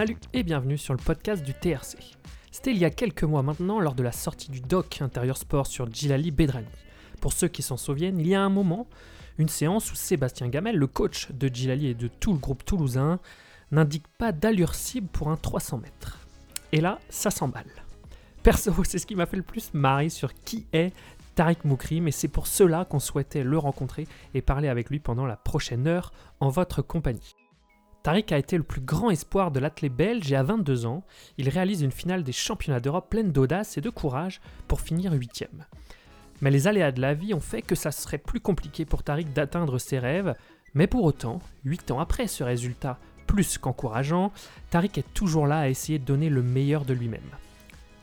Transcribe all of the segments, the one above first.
Salut et bienvenue sur le podcast du TRC. C'était il y a quelques mois maintenant lors de la sortie du doc intérieur sport sur Djilali Bedrani. Pour ceux qui s'en souviennent, il y a un moment, une séance où Sébastien Gamel, le coach de Djilali et de tout le groupe toulousain, n'indique pas d'allure cible pour un 300 mètres. Et là, ça s'emballe. Perso, c'est ce qui m'a fait le plus marrer sur qui est Tariq Moukrim et c'est pour cela qu'on souhaitait le rencontrer et parler avec lui pendant la prochaine heure en votre compagnie. Tariq a été le plus grand espoir de l'athlète belge et à 22 ans, il réalise une finale des championnats d'Europe pleine d'audace et de courage pour finir 8 Mais les aléas de la vie ont fait que ça serait plus compliqué pour Tariq d'atteindre ses rêves, mais pour autant, 8 ans après ce résultat plus qu'encourageant, Tariq est toujours là à essayer de donner le meilleur de lui-même.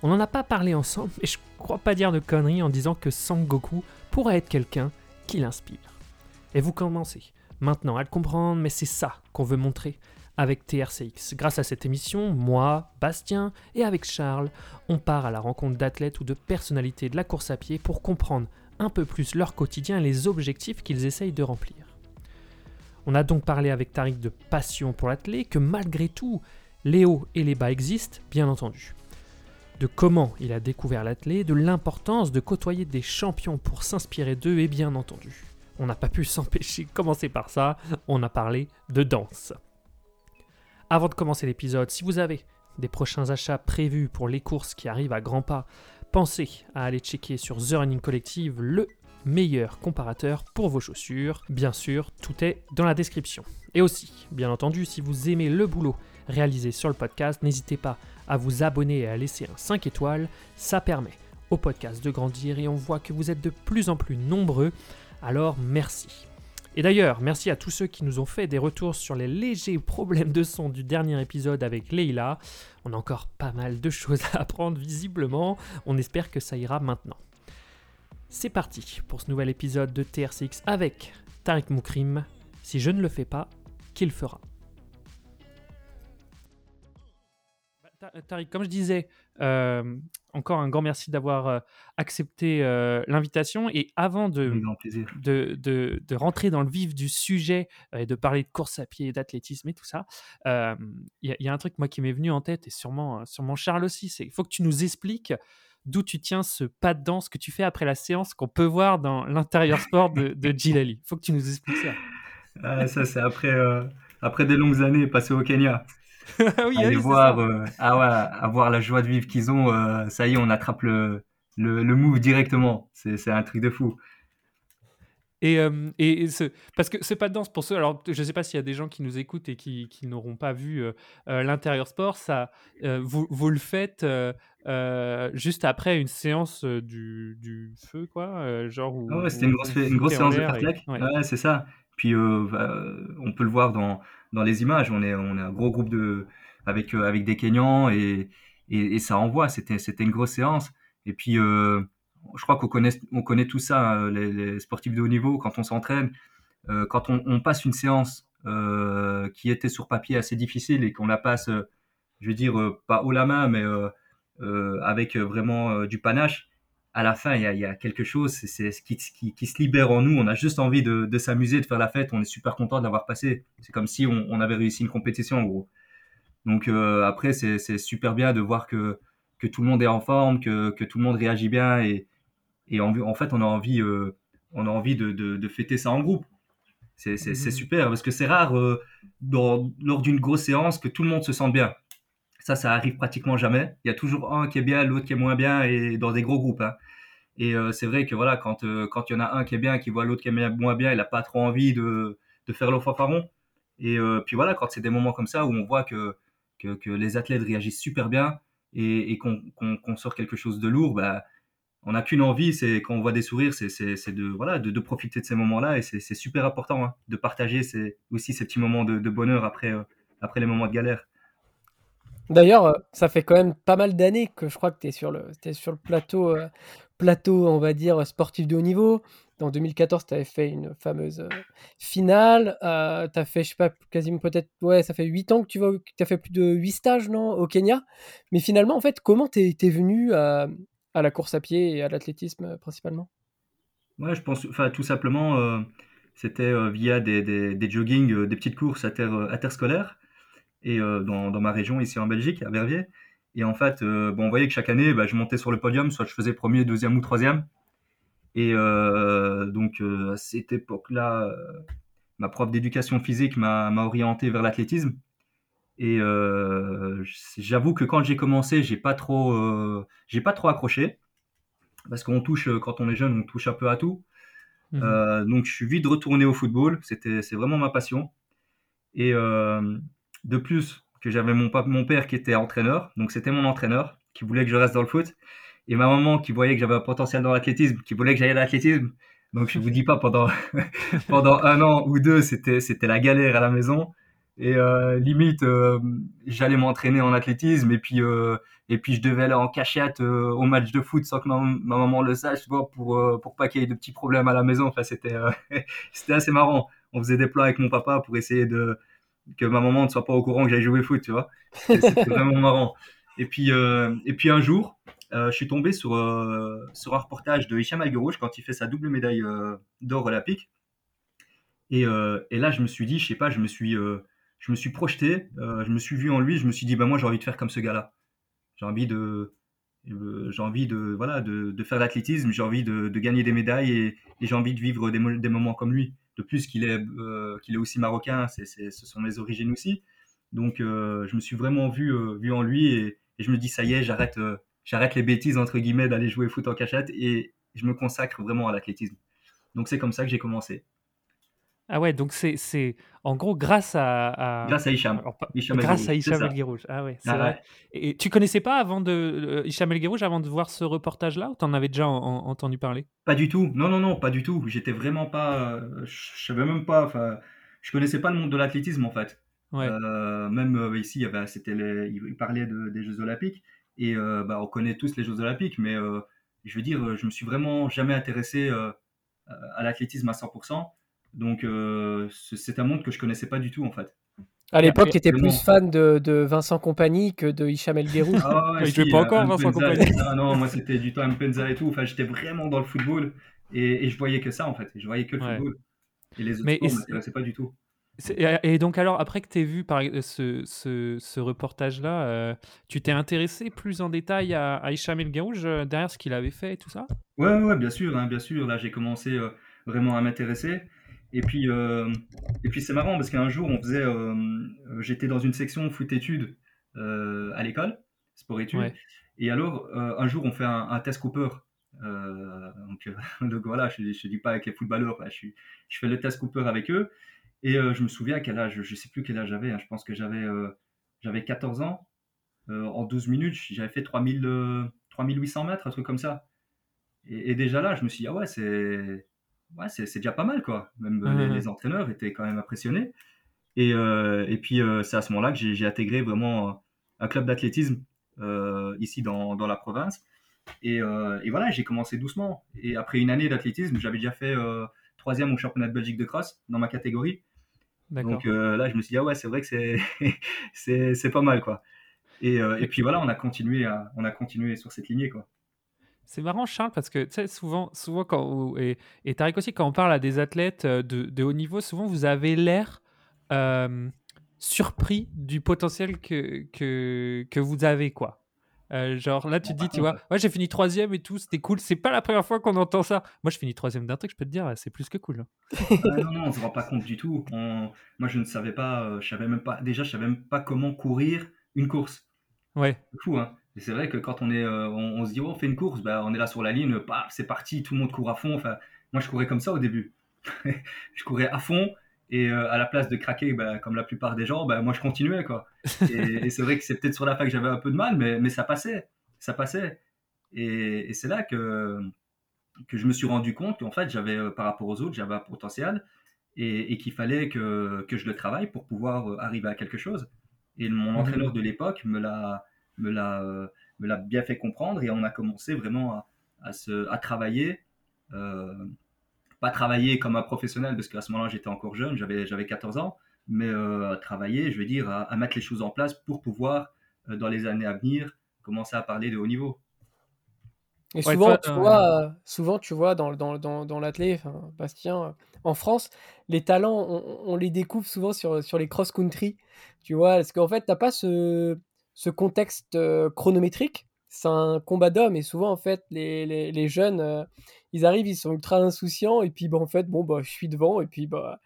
On n'en a pas parlé ensemble, mais je crois pas dire de conneries en disant que Sangoku pourrait être quelqu'un qui l'inspire. Et vous commencez maintenant à le comprendre, mais c'est ça qu'on veut montrer avec TRCX. Grâce à cette émission, moi, Bastien et avec Charles, on part à la rencontre d'athlètes ou de personnalités de la course à pied pour comprendre un peu plus leur quotidien et les objectifs qu'ils essayent de remplir. On a donc parlé avec Tariq de passion pour l'athlète, que malgré tout, les hauts et les bas existent, bien entendu de comment il a découvert l'athlète, de l'importance de côtoyer des champions pour s'inspirer d'eux et bien entendu. On n'a pas pu s'empêcher de commencer par ça, on a parlé de danse. Avant de commencer l'épisode, si vous avez des prochains achats prévus pour les courses qui arrivent à grands pas, pensez à aller checker sur The Running Collective le meilleur comparateur pour vos chaussures. Bien sûr, tout est dans la description. Et aussi, bien entendu, si vous aimez le boulot réalisé sur le podcast, n'hésitez pas à vous abonner et à laisser un 5 étoiles. Ça permet au podcast de grandir et on voit que vous êtes de plus en plus nombreux. Alors merci. Et d'ailleurs, merci à tous ceux qui nous ont fait des retours sur les légers problèmes de son du dernier épisode avec Leila. On a encore pas mal de choses à apprendre visiblement. On espère que ça ira maintenant. C'est parti pour ce nouvel épisode de TRCX avec Tariq Moukrim. Si je ne le fais pas, qui le fera Tariq, comme je disais, euh, encore un grand merci d'avoir euh, accepté euh, l'invitation. Et avant de, de, de, de, rentrer dans le vif du sujet et de parler de course à pied, d'athlétisme et tout ça, il y, a un truc moi qui m'est venu en tête et sûrement, sûrement Charles aussi. C'est il faut que tu nous expliques d'où tu tiens ce pas de danse que tu fais après la séance qu'on peut voir dans l'intérieur sport de, de Gilali. Il faut que tu nous expliques ça. Ah, ça, c'est après, après des longues années passées au Kenya. oui, aller voir, euh, ah ouais, avoir la joie de vivre qu'ils ont, euh, ça y est, on attrape le, le, le move directement. C'est un truc de fou. Et, euh, et ce, parce que c'est pas de danse pour ceux. Alors, je sais pas s'il y a des gens qui nous écoutent et qui, qui n'auront pas vu l'intérieur sport. Ça, vous, vous, le faites juste après une séance du, du feu, quoi. genre. Ah ouais, c'était une grosse, une grosse séance de fartlek. Ouais, c'est ça. Puis bah, on peut le voir dans dans les images. On est, on est un gros groupe de, avec, euh, avec des Kenyans et, et, ça envoie. C'était, c'était une grosse séance. Et puis, euh, je crois qu'on connaît, on tout ça, les, sportifs de haut niveau, quand on s'entraîne, euh, quand on, passe une séance qui était sur papier assez difficile et qu'on la passe, je veux dire, pas haut la main, mais avec vraiment du panache, à la fin, il y a, quelque chose c'est ce qui, qui, se libère en nous. On a juste envie de, s'amuser, de faire la fête. On est super content de l'avoir passé. C'est comme si on, avait réussi une compétition, en gros. Donc euh, après, c'est super bien de voir que, que tout le monde est en forme, que, que tout le monde réagit bien. Et, et en, en fait, on a envie, euh, on a envie de, de, fêter ça en groupe. C'est mmh. super parce que c'est rare euh, dans, lors d'une grosse séance que tout le monde se sente bien. Ça, ça arrive pratiquement jamais. Il y a toujours un qui est bien, l'autre qui est moins bien, et dans des gros groupes. Hein. Et euh, c'est vrai que voilà, quand euh, quand il y en a un qui est bien, qui voit l'autre qui est moins bien, il n'a pas trop envie de, de faire le fanfaron. Et euh, puis voilà, quand c'est des moments comme ça où on voit que, que, les athlètes réagissent super bien et, et qu'on sort quelque chose de lourd, bah, on n'a qu'une envie, c'est quand on voit des sourires, c'est de, voilà, de, profiter de ces moments-là et c'est super important hein, de partager aussi ces petits moments de, de bonheur après, après les moments de galère. D'ailleurs, euh, ça fait quand même pas mal d'années que je crois que tu es sur le, sur le plateau, euh, plateau, on va dire, sportif de haut niveau. En 2014, tu avais fait une fameuse euh, finale. tu as fait, je sais pas, quasiment peut-être, ouais, ça fait 8 ans que tu as fait plus de 8 stages, non, au Kenya. Mais finalement, en fait, comment tu es, venu à, la course à pied et à l'athlétisme principalement? Ouais, je pense, enfin, tout simplement, c'était via des, des, des joggings, des petites courses à terre, à terre scolaire. Et dans, dans, ma région ici en Belgique, à Verviers. Et en fait, bon, on voyait que chaque année, bah, je montais sur le podium, soit je faisais premier, deuxième ou troisième. Et donc à cette époque-là, ma prof d'éducation physique m'a orienté vers l'athlétisme. Et j'avoue que quand j'ai commencé, j'ai pas trop, j'ai pas trop accroché parce qu'on touche quand on est jeune, on touche un peu à tout. Mmh donc je suis vite retourné au football. C'était, c'est vraiment ma passion. Et de plus que j'avais mon, père qui était entraîneur, donc c'était mon entraîneur qui voulait que je reste dans le foot, et ma maman qui voyait que j'avais un potentiel dans l'athlétisme, qui voulait que j'aille à l'athlétisme. Donc je vous dis pas pendant pendant un an ou deux, c'était c'était la galère à la maison. Et euh, limite, euh, j'allais m'entraîner en athlétisme et puis euh, et puis je devais aller en cachette au match de foot sans que ma, maman le sache, pour pour pas qu'il y ait de petits problèmes à la maison. Enfin, c'était c'était assez marrant. On faisait des plans avec mon papa pour essayer de que ma maman ne soit pas au courant que j'allais jouer foot, tu vois. C'était vraiment marrant. Et puis et puis un jour, je suis tombé sur sur un reportage de Hicham Alguerouche quand il fait sa double médaille d'or olympique. Et, et là, je me suis dit, je sais pas, je me suis je me suis projeté, euh, je me suis vu en lui, je me suis dit, bah, moi, j'ai envie de faire comme ce gars-là. J'ai envie de, euh, j'ai envie de, voilà, de, de faire l'athlétisme, j'ai envie de, de, gagner des médailles et, j'ai envie de vivre des, moments comme lui. De plus qu'il est, euh, qu'il est aussi marocain, c'est, c'est, ce sont mes origines aussi. Donc, je me suis vraiment vu, vu en lui et, je me dis, ça y est, j'arrête, j'arrête les bêtises, entre guillemets, d'aller jouer foot en cachette et je me consacre vraiment à l'athlétisme. Donc, c'est comme ça que j'ai commencé. Ah ouais, donc c'est, c'est en gros grâce à, Grâce à Hicham. grâce à Hicham El Guirouj. Ah ouais, c'est ah vrai. Et tu connaissais pas avant de euh, Hicham El Guirouj avant de voir ce reportage-là ou t'en avais déjà entendu parler? Pas du tout. Non, non, non, pas du tout. J'étais vraiment pas. Euh, je savais même pas. Enfin, je connaissais pas le monde de l'athlétisme en fait. Ouais. Euh, même ici, il, y avait, c'était les, il parlait de, des Jeux Olympiques et bah, on connaît tous les Jeux Olympiques, mais je veux dire, je me suis vraiment jamais intéressé à l'athlétisme à 100%. Donc, euh, c'est un monde que je connaissais pas du tout, en fait. À l'époque, tu étais plus fan de, de, Vincent Compagnie que de Hicham El Guerrou. Ah ouais, je ne pas encore Vincent Compagnie. Ah non, moi c'était du temps Mpenza et tout. Enfin, j'étais vraiment dans le football et, et, je voyais que ça en fait. Je voyais que le football. Et les autres Mais sports ne m'intéressaient pas du tout. Et donc alors, après que tu aies vu par, ce, ce, ce reportage-là, euh, tu t'es intéressé plus en détail à, à Hicham El Guerrouj euh, derrière ce qu'il avait fait et tout ça? Ouais, ouais, bien sûr, hein, bien sûr. Là, j'ai commencé vraiment à m'intéresser. Et puis, euh, et puis c'est marrant parce qu'un jour, on faisait, euh, euh, j'étais dans une section foot études à l'école, sport études. Et alors, un jour, on fait un, test Cooper. donc, donc, voilà, je ne dis pas avec les footballeurs, je, je, fais le test Cooper avec eux. Et je me souviens à quel âge, je ne sais plus quel âge j'avais, hein, je pense que j'avais j'avais 14 ans. en 12 minutes, j'avais fait 3000, 3800 mètres, un truc comme ça. Et, et, déjà là, je me suis dit, ah ouais, c'est ouais, c'est déjà pas mal, quoi. Même euh, les, entraîneurs étaient quand même impressionnés. Et, euh, et puis, euh, c'est à ce moment-là que j'ai intégré vraiment un club d'athlétisme ici dans, dans, la province. Et, et voilà, j'ai commencé doucement. Et après une année d'athlétisme, j'avais déjà fait troisième au championnat de Belgique de cross dans ma catégorie. Donc là, je me suis dit, ah ouais, c'est vrai que c'est pas mal, quoi. Et, et, puis voilà, on a continué, à, on a continué sur cette lignée, quoi. C'est marrant, Charles, parce que tu sais, souvent, souvent quand, et, et Tariq aussi, quand on parle à des athlètes euh, de, de haut niveau, souvent vous avez l'air euh, surpris du potentiel que, que, que vous avez, quoi. Euh, genre là, tu te dis, tu vois, ouais, j'ai fini troisième et tout, c'était cool. C'est pas la première fois qu'on entend ça. Moi, je finis troisième d'un truc, je peux te dire, c'est plus que cool. Hein. Ah, non, non, on se rend pas compte du tout. Moi, je ne savais pas, je savais même pas, déjà, je savais même pas comment courir une course. Ouais. C'est fou, hein. Et c'est vrai que quand on est, euh, on, se dit, oh, on fait une course, bah, on est là sur la ligne, c'est parti, tout le monde court à fond. Enfin, moi, je courais comme ça au début. je courais à fond et euh, à la place de craquer, bah, comme la plupart des gens, bah, moi, je continuais. Quoi. Et, c'est vrai que c'est peut-être sur la fin que j'avais un peu de mal, mais, mais ça passait. Ça passait. Et, c'est là que, que je me suis rendu compte qu'en fait, j'avais, euh, par rapport aux autres, j'avais un potentiel et, qu'il fallait que, que, je le travaille pour pouvoir arriver à quelque chose. Et mon mmh entraîneur de l'époque me l'a me l'a euh, me l'a bien fait comprendre et on a commencé vraiment à, à, se, à travailler. Euh, pas travailler comme un professionnel parce qu'à ce moment-là j'étais encore jeune, j'avais, j'avais 14 ans, mais euh, travailler, je veux dire, à, mettre les choses en place pour pouvoir, dans les années à venir, commencer à parler de haut niveau. Et souvent, tu vois, souvent, tu vois, dans, dans, dans, dans Bastien, en France, les talents, on, les découvre souvent sur, sur les cross-country. Tu vois, parce qu'en fait, tu n'as pas ce, ce contexte euh, chronométrique. C'est un combat d'hommes et souvent, en fait, les, les, les jeunes, euh, ils arrivent, ils sont ultra insouciants et puis, bah, en fait, bon, bah, je suis devant et puis, bah,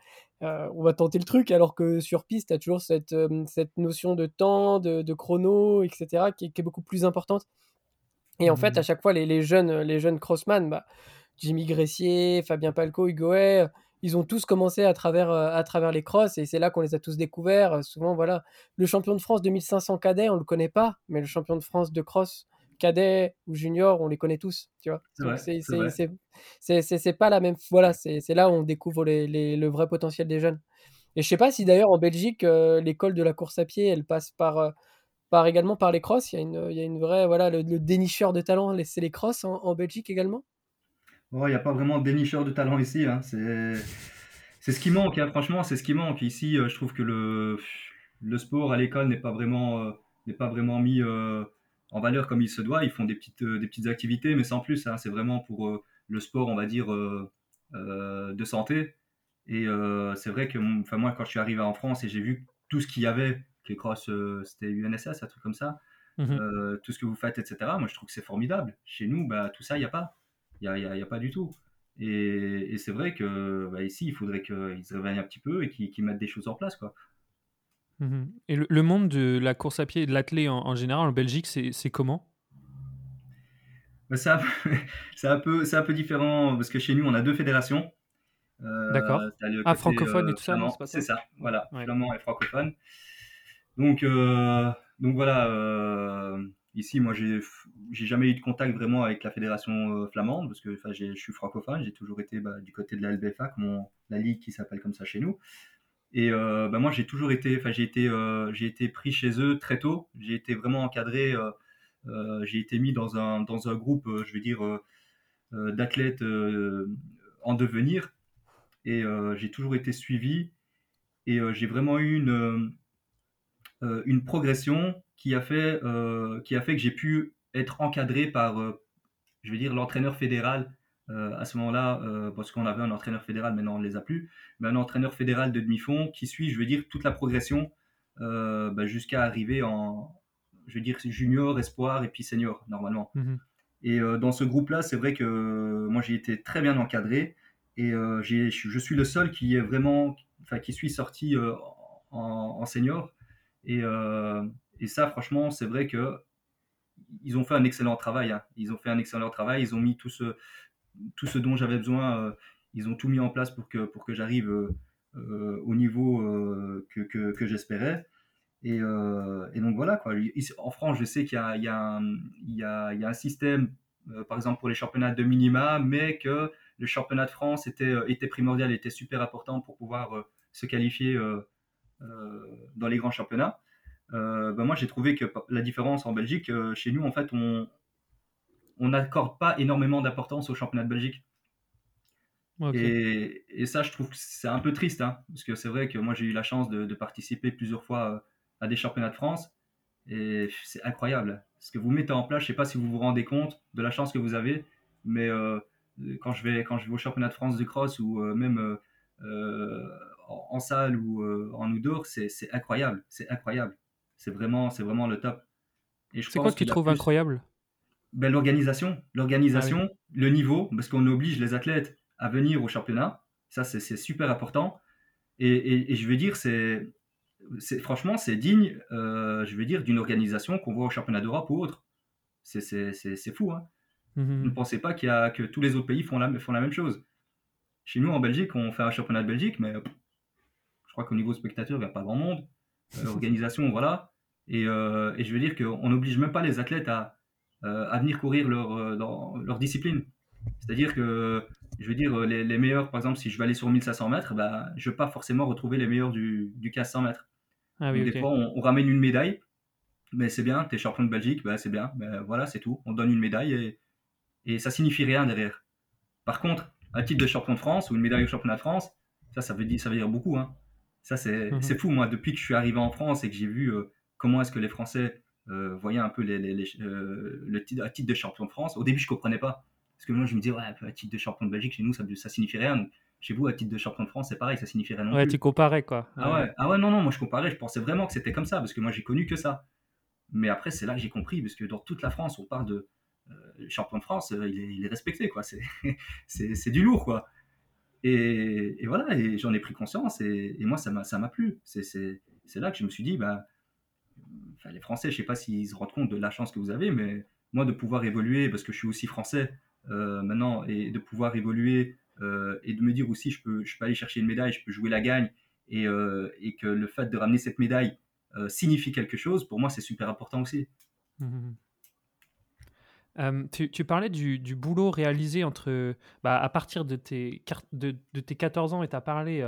euh, on va tenter le truc. Alors que sur piste, tu as toujours cette, cette notion de temps, de, de chrono, etc., qui, qui est beaucoup plus importante. Et en fait, à mmh. chaque fois, les, jeunes, les jeunes crossman, bah, Jimmy Gressier, Fabien Palco, Hugo ils ont tous commencé à travers, euh, à travers les crosses et c'est là qu'on les a tous découverts. Souvent, voilà, le champion de France de 1500 cadet, on le connaît pas, mais le champion de France de cross cadet ou junior, on les connaît tous, tu vois. C'est pas la même. Voilà, c'est là où on découvre les, le vrai potentiel des jeunes. Et je sais pas si d'ailleurs en Belgique, euh, l'école de la course à pied, elle passe par, euh, par également par les crosses. Il y a une, il y a une vraie, voilà, le, dénicheur de talent, c'est les crosses en, Belgique également? Il n'y a pas vraiment de dénicheur de talent ici. Hein. C'est, c'est ce qui manque. Hein. Franchement, c'est ce qui manque ici. Euh, je trouve que le, le sport à l'école n'est pas vraiment, euh, n'est pas vraiment mis euh, en valeur comme il se doit. Ils font des petites, des petites activités, mais sans plus. Hein. C'est vraiment pour le sport, on va dire, de santé. Et c'est vrai que, enfin moi, quand je suis arrivé en France et j'ai vu tout ce qu'il y avait les crosses, euh, c'était UNSS, un truc comme ça. Mhm. Euh, tout ce que vous faites, etc. Moi, je trouve que c'est formidable. Chez nous, bah, tout ça, il n'y a pas. Il n'y a, y a, pas du tout. Et, c'est vrai que bah, ici, il faudrait qu'ils se réveillent un petit peu et qu'ils mettent des choses en place. Quoi. Mhm. Et le, monde de la course à pied et de l'athlé en, général en Belgique, c'est comment? Bah, C'est un, peu, un peu différent parce que chez nous, on a deux fédérations. Euh, D'accord. Ah, francophone et tout ça, C'est ça, voilà, flamand et francophone. Donc, euh, donc voilà, euh, ici, moi, j'ai jamais eu de contact vraiment avec la fédération euh, flamande, parce que je suis francophone, j'ai toujours été bah, du côté de la LBFA, la ligue qui s'appelle comme ça chez nous. Et bah, moi, j'ai toujours été, enfin, j'ai été, j'ai été pris chez eux très tôt. J'ai été vraiment encadré. j'ai été mis dans un, dans un groupe, je veux dire, d'athlètes en devenir. Et j'ai toujours été suivi. Et j'ai vraiment eu une, euh, une progression qui a fait, euh, qui a fait que j'ai pu être encadré par, euh, je veux dire, l'entraîneur fédéral à ce moment-là, parce qu'on avait un entraîneur fédéral, maintenant on ne les a plus, mais un entraîneur fédéral de demi-fond qui suit, je veux dire, toute la progression bah, jusqu'à arriver en, je veux dire, junior, espoir et puis senior, normalement. Mhm. Et dans ce groupe-là, c'est vrai que moi j'ai été très bien encadré et je suis le seul qui est vraiment, enfin, qui suis sorti en, senior. Euh, et, ça, franchement, c'est vrai que ils ont fait un excellent travail. Hein. Ils ont fait un excellent travail. Ils ont mis tout ce, tout ce dont j'avais besoin. Euh, ils ont tout mis en place pour que, pour que j'arrive euh, au niveau que, que, j'espérais. Et, donc voilà, en France, je sais qu'il y, y, y, y a, un système, par exemple pour les championnats de minima, mais que le championnat de France était, était primordial, était super important pour pouvoir se qualifier euh, dans les grands championnats. Euh, ben moi, j'ai trouvé que la différence en Belgique, euh, chez nous, en fait, on on n'accorde pas énormément d'importance au championnat de Belgique. Et, et, ça, je trouve que c'est un peu triste, hein, parce que c'est vrai que moi, j'ai eu la chance de, participer plusieurs fois à des championnats de France, et c'est incroyable. Ce que vous mettez en place, je ne sais pas si vous vous rendez compte de la chance que vous avez, mais quand, je vais, quand je vais au championnat de France de cross ou même en, salle ou euh, en outdoor, c'est incroyable. C'est incroyable. C'est vraiment, vraiment le top. C'est quoi que tu trouves incroyable? Ben, L'organisation. L'organisation, ah le niveau, parce qu'on oblige les athlètes à venir au championnat. Ça, c'est super important. Et, je veux dire, c'est franchement, c'est digne, euh, je veux dire, d'une organisation qu'on voit au championnat d'Europe ou autre. C'est fou. Hein mmh Ne pensez pas qu'il y a, que tous les autres pays font la, font la même chose. Chez nous, en Belgique, on fait un championnat de Belgique, mais je crois qu'au niveau spectateur, il n'y a pas grand monde. Euh, organisation, Euh, et, je veux dire qu'on n'oblige même pas les athlètes à, euh, à venir courir leur, dans leur discipline. C'est-à-dire que, je veux dire, les, meilleurs, par exemple, si je vais aller sur 1500 mètres, bah, je ne vais pas forcément retrouver les meilleurs du, du 1500 mètres. Ah des fois, on, ramène une médaille, mais c'est bien, tu es champion de Belgique, bah, c'est bien, ben, voilà, c'est tout. On donne une médaille et, et ça signifie rien derrière. Par contre, un titre de champion de France ou une médaille au championnat de France, ça, ça veut dire, ça veut dire beaucoup. Hein. Ça, mhm. c'est fou, moi, depuis que je suis arrivé en France et que j'ai vu euh, comment est-ce que les Français voyait un peu les, le titre, titre, de champion de France. Au début, je comprenais pas. Parce que moi, je me disais, ouais, un titre de champion de Belgique, chez nous, ça, ça signifie rien. chez vous, un titre de champion de France, c'est pareil, ça signifie rien non ouais, tu comparais, quoi. Ah ouais. ah ouais, non, non, moi, je comparais. Je pensais vraiment que c'était comme ça, parce que moi, j'ai connu que ça. Mais après, c'est là que j'ai compris, parce que dans toute la France, on parle de euh, champion de France, euh, il, est, respecté, quoi. C'est du lourd, quoi. Et, voilà, et j'en ai pris conscience, et, moi, ça m'a plu. C'est là que je me suis dit, bah, les Français, je sais pas s'ils se rendent compte de la chance que vous avez, mais moi, de pouvoir évoluer, parce que je suis aussi français euh, maintenant, et de pouvoir évoluer et de me dire aussi, je peux, je peux aller chercher une médaille, je peux jouer la gagne, et, et que le fait de ramener cette médaille, euh, signifie quelque chose, pour moi, c'est super important aussi. Mmh, mmh, mmh. Euh, tu, parlais du, boulot réalisé entre, bah, à partir de tes, de, tes 14 ans et tu as parlé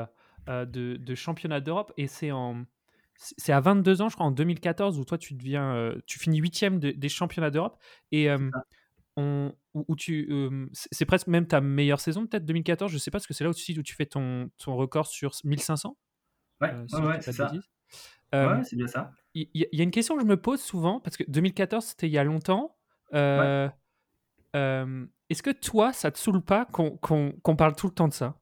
euh, de, de, championnat d'Europe et c'est en c'est à 22 ans je crois en 2014 où toi tu deviens tu finis huitième des championnats d'Europe. Et on, où, tu c'est presque même ta meilleure saison peut-être 2014 je sais pas parce que c'est là aussi où tu fais ton, ton record sur 1500 ouais, ouais, c'est ça. euh, ouais, c'est bien ça. Il y, a une question que je me pose souvent, parce que 2014, c'était il y a longtemps. Euh, euh, est-ce que toi, ça te saoule pas qu'on parle tout le temps de ça?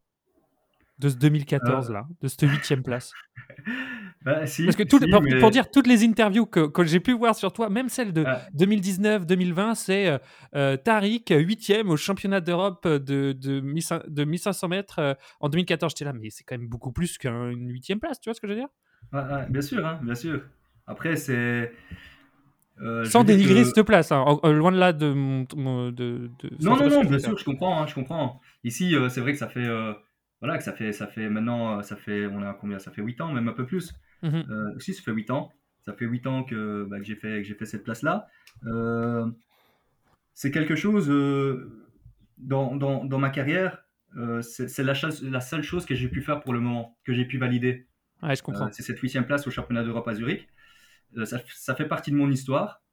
De ce 2014-là, de cette huitième place? bah, si, Parce que tout, pour, dire, toutes les interviews que, que j'ai pu voir sur toi, même celle de 2019-2020, c'est Tariq, huitième au championnat d'Europe de, de, de 1500 mètres en 2014. J'étais là, mais c'est quand même beaucoup plus qu'une huitième place, tu vois ce que je veux dire? Bien sûr, hein, bien sûr. Après, c'est. Euh, Sans dénigrer cette place, hein, euh, loin de là de. de, non, non, non, bien sûr, je comprends, hein, je comprends. Ici, euh, c'est vrai que ça fait. voilà, que ça fait, ça fait maintenant, ça fait, on a combien? Ça fait 8 ans, même un peu plus. Mmh si, ça fait 8 ans. Ça fait 8 ans que, bah, que j'ai fait, fait cette place-là. c'est quelque chose, dans, dans, dans, ma carrière, c'est la, la seule chose que j'ai pu faire pour le moment, que j'ai pu valider. je comprends. c'est cette huitième place au championnat d'Europe à Zurich. Euh, ça, fait partie de mon histoire.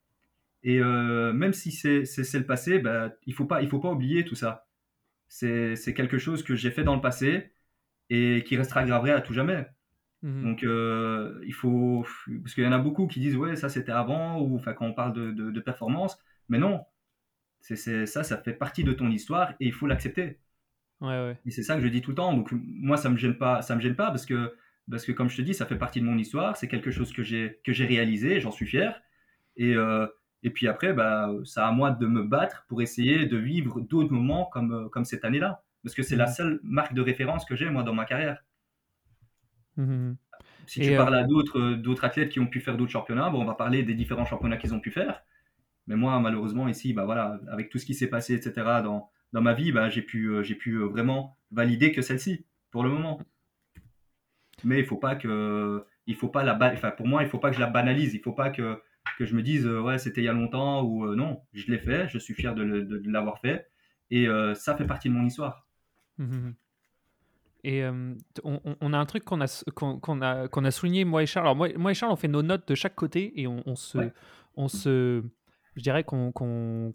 Et euh, même si c'est le passé, bah, il ne faut, pas, il faut pas oublier tout ça. C'est quelque chose que j'ai fait dans le passé et qui restera gravé à tout jamais. Mhm. Donc, euh, il faut. Parce qu'il y en a beaucoup qui disent, ouais, ça c'était avant, ou enfin, quand on parle de, de, performance. Mais non, c'est ça, ça fait partie de ton histoire et il faut l'accepter. Ouais, ouais. Et c'est ça que je dis tout le temps. Donc, moi, ça me gêne pas, ça me gêne pas parce que parce que comme je te dis, ça fait partie de mon histoire, c'est quelque chose que j'ai réalisé, j'en suis fier. Et, euh, et puis après, bah, c'est à moi de me battre pour essayer de vivre d'autres moments comme, euh, comme cette année-là. Parce que c'est la mmh. seule marque de référence que j'ai, moi, dans ma carrière. Mmh, mmh, si tu parles à euh, d'autres, d'autres athlètes qui ont pu faire d'autres championnats, bon, on va parler des différents championnats qu'ils ont pu faire. Mais moi, malheureusement, ici, bah, voilà, avec tout ce qui s'est passé, etc., dans, dans ma vie, bah, j'ai pu, j'ai pu vraiment valider que celle-ci, pour le moment. Mais il faut pas que il faut pas la enfin pour moi il faut pas que je la banalise. Il faut pas que que je me dise euh, ouais c'était il y a longtemps ou euh, non. Je l'ai fait je suis fier de, l'avoir fait. Et euh, ça fait partie de mon histoire. Mmh, et on, a un truc qu'on a qu'on a qu'on a souligné moi et Charles alors moi, moi, et Charles on fait nos notes de chaque côté et on, se on se je dirais qu'on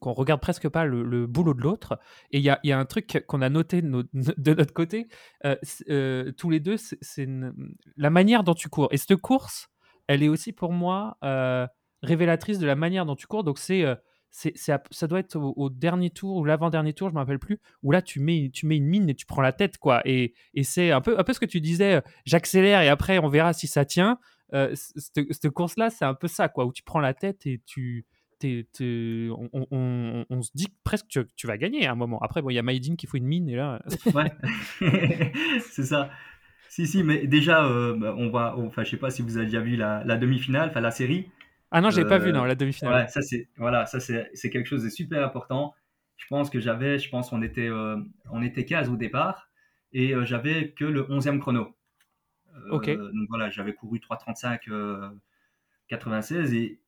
regarde presque pas le, boulot de l'autre. Et il y a, un truc qu'on a noté de, notre côté, euh, euh, tous les deux, c'est la manière dont tu cours. Et cette course, elle est aussi pour moi euh, révélatrice de la manière dont tu cours. Donc c'est ça doit être au, dernier tour ou l'avant-dernier tour, je ne me rappelle plus, où là tu mets, tu mets une mine et tu prends la tête. quoi. Et, c'est un peu, un peu ce que tu disais, j'accélère et après on verra si ça tient. cette, course-là, c'est un peu ça, quoi, où tu prends la tête et tu, on, se dit presque que tu, vas gagner à un moment. Après, il y a Maïdine qui fait une mine et là. ouais, c'est ça. Si, si, mais déjà, euh, bah, on va. Enfin, je sais pas si vous avez déjà vu la, demi-finale, enfin la série. Ah non, j'ai pas vu, non, la demi-finale. Ouais, ça, c'est voilà, ça, c'est quelque chose de super important. Je pense que j'avais, je pense, on était, euh, on était 15 au départ et euh, j'avais que le 11e chrono. ok. Donc voilà, j'avais couru 3,35 96 et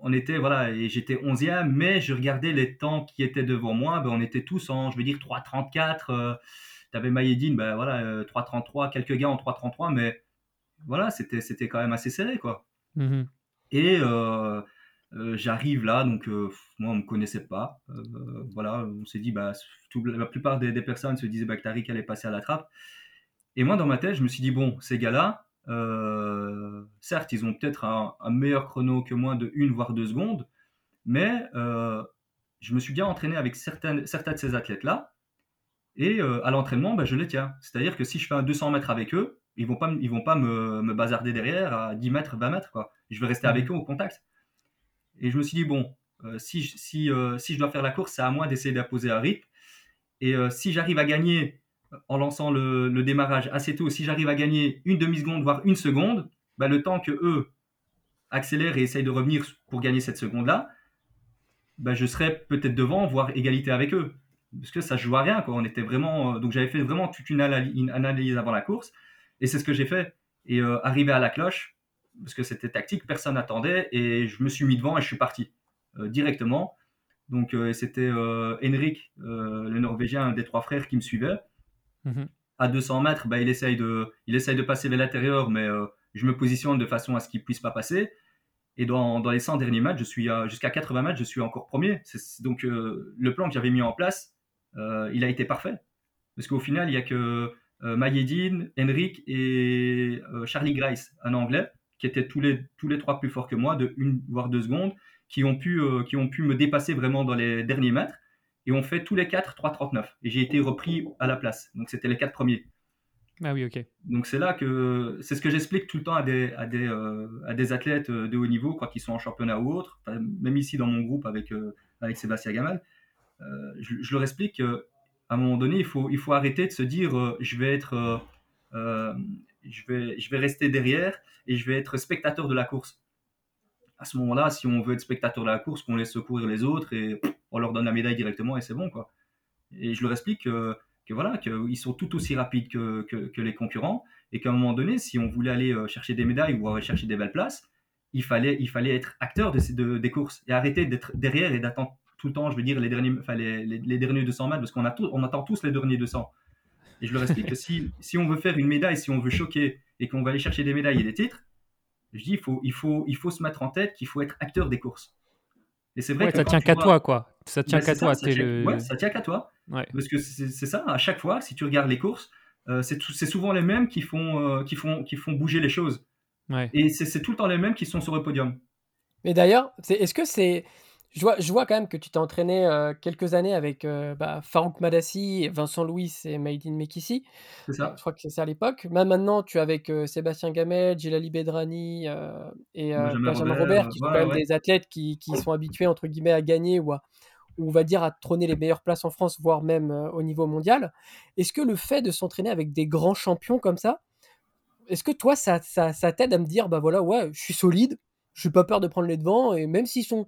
on était, voilà, et j'étais 11e, mais je regardais les temps qui étaient devant moi, ben, on était tous en, je veux dire, 3,34. tu avais Maïdine, ben voilà, 3,33, euh, quelques gars en 3,33, mais voilà, c'était, c'était quand même assez serré, quoi. Mmh et euh, euh, j'arrive là, donc moi, on ne me connaissait pas. voilà, on s'est dit, bah, la plupart des, personnes se disaient bah, que Tariq allait passer à la trappe. Et moi, dans ma tête, je me suis dit, bon, ces gars-là, certes, ils ont peut-être un, meilleur chrono que moi de une voire deux secondes, mais je me suis bien entraîné avec certains, certains de ces athlètes-là. Et à l'entraînement, ben, je les tiens. C'est-à-dire que si je fais un 200 mètres avec eux, ils vont pas, ils vont pas me, me, bazarder derrière à 10 mètres, 20 mètres. Quoi. Je vais rester mmh. avec eux au contact. Et je me suis dit, bon, si, si, si je dois faire la course, c'est à moi d'essayer d'imposer un rythme. Et si j'arrive à gagner en lançant le, démarrage assez tôt, si j'arrive à gagner une demi-seconde, voire une seconde, bah, le temps que eux accélèrent et essayent de revenir pour gagner cette seconde-là, bah, je serais peut-être devant, voire égalité avec eux. Parce que ça ne joue à rien. Quoi. On était vraiment, euh, donc j'avais fait vraiment toute une, analyse avant la course. Et c'est ce que j'ai fait. Et euh, arrivé à la cloche, parce que c'était tactique, personne n'attendait. Et je me suis mis devant et je suis parti euh, directement. Donc c'était Henrik, le Norvégien, un des trois frères, qui me suivait. Mhm. À 200 mètres, bah, il, essaye de, il essaye de passer vers l'intérieur, mais euh, je me positionne de façon à ce qu'il puisse pas passer. Et dans, dans les 100 derniers matchs, je suis jusqu'à 80 mètres, je suis encore premier. donc euh, le plan que j'avais mis en place, euh, il a été parfait. Parce qu'au final, il n'y a que Mayedine, Henrik et Charlie Grice, un Anglais, qui étaient tous les, tous les trois plus forts que moi, de une voire deux secondes, qui ont, pu, qui ont pu me dépasser vraiment dans les derniers mètres et on fait tous les quatre 3,39. Et j'ai été repris à la place. Donc c'était les quatre premiers. Ah oui, ok. Donc c'est là que c'est ce que j'explique tout le temps à des, à des, euh, à des athlètes euh, de haut niveau quand ils sont en championnat ou autre, même ici dans mon groupe avec, euh, avec Sébastien Gamal. Je, leur explique qu'à un moment donné, il faut, il faut arrêter de se dire je vais être. je, vais, je vais rester derrière et je vais être spectateur de la course à ce moment-là, si on veut être spectateur de la course, qu'on laisse secourir les autres et on leur donne la médaille directement et c'est bon quoi. Et je leur explique que, voilà, qu'ils sont tout aussi rapides que, que, les concurrents et qu'à un moment donné, si on voulait aller euh, chercher des médailles ou aller chercher des belles places, il fallait, il fallait être acteur de, de des courses et arrêter d'être derrière et d'attendre tout le temps, je veux dire, les derniers, enfin, les, les, derniers 200 mètres parce qu'on on attend tous les derniers 200. Et je leur explique que si, si on veut faire une médaille, si on veut choquer et qu'on va aller chercher des médailles et des titres, je dis, il faut, il faut, il faut se mettre en tête qu'il faut être acteur des courses. Et c'est vrai que ça tient qu'à toi, quoi. Ça tient qu'à toi. Ça, ouais, ça tient qu'à toi. Parce que c'est ça, à chaque fois, si tu regardes les courses, euh, c'est souvent les mêmes qui font, euh, qui, font, qui font bouger les choses. Et c'est tout le temps les mêmes qui sont sur le podium. Mais d'ailleurs, est-ce que c'est je vois, je vois quand même que tu t'es entraîné euh, quelques années avec euh, bah, Farouk Madassi, Vincent Louis et Maïdine Mekissi. C'est ça. je crois que c'est ça à l'époque. maintenant, tu es avec euh, Sébastien Gamel, Gilali Bedrani et Benjamin, Robert, qui sont quand même des athlètes qui, qui, sont habitués, entre guillemets, à gagner ou, à, on va dire, à trôner les meilleures places en France, voire même au niveau mondial. Est-ce que le fait de s'entraîner avec des grands champions comme ça, est-ce que toi, ça, ça, ça t'aide à me dire, bah voilà, ouais, je suis solide, je n'ai pas peur de prendre les devants, et même s'ils sont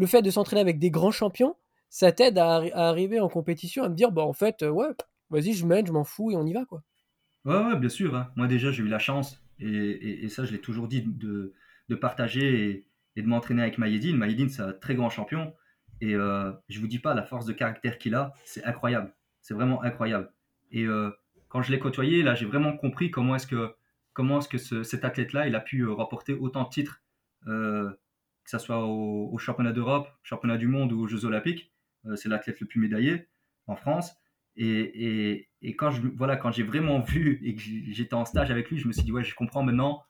le fait de s'entraîner avec des grands champions, ça t'aide à, arriver en compétition, à me dire, bah en fait, euh, ouais, vas-y, je mène, je m'en fous et on y va, quoi. Ouais, bien sûr. Hein. Moi déjà, j'ai eu la chance, et, ça, je l'ai toujours dit, de, partager et, de m'entraîner avec Maïdine. Maïdine, c'est un très grand champion, et euh, je vous dis pas, la force de caractère qu'il a, c'est incroyable. C'est vraiment incroyable. Et euh, quand je l'ai côtoyé, là, j'ai vraiment compris comment est-ce que, comment est-ce que cet athlète-là, il a pu rapporter autant de titres que ce soit au, championnat d'Europe, championnat du monde ou aux Jeux Olympiques. Euh, c'est l'athlète le plus médaillé en France. Et, quand je voilà, quand j'ai vraiment vu et que j'étais en stage avec lui, je me suis dit ouais, je comprends maintenant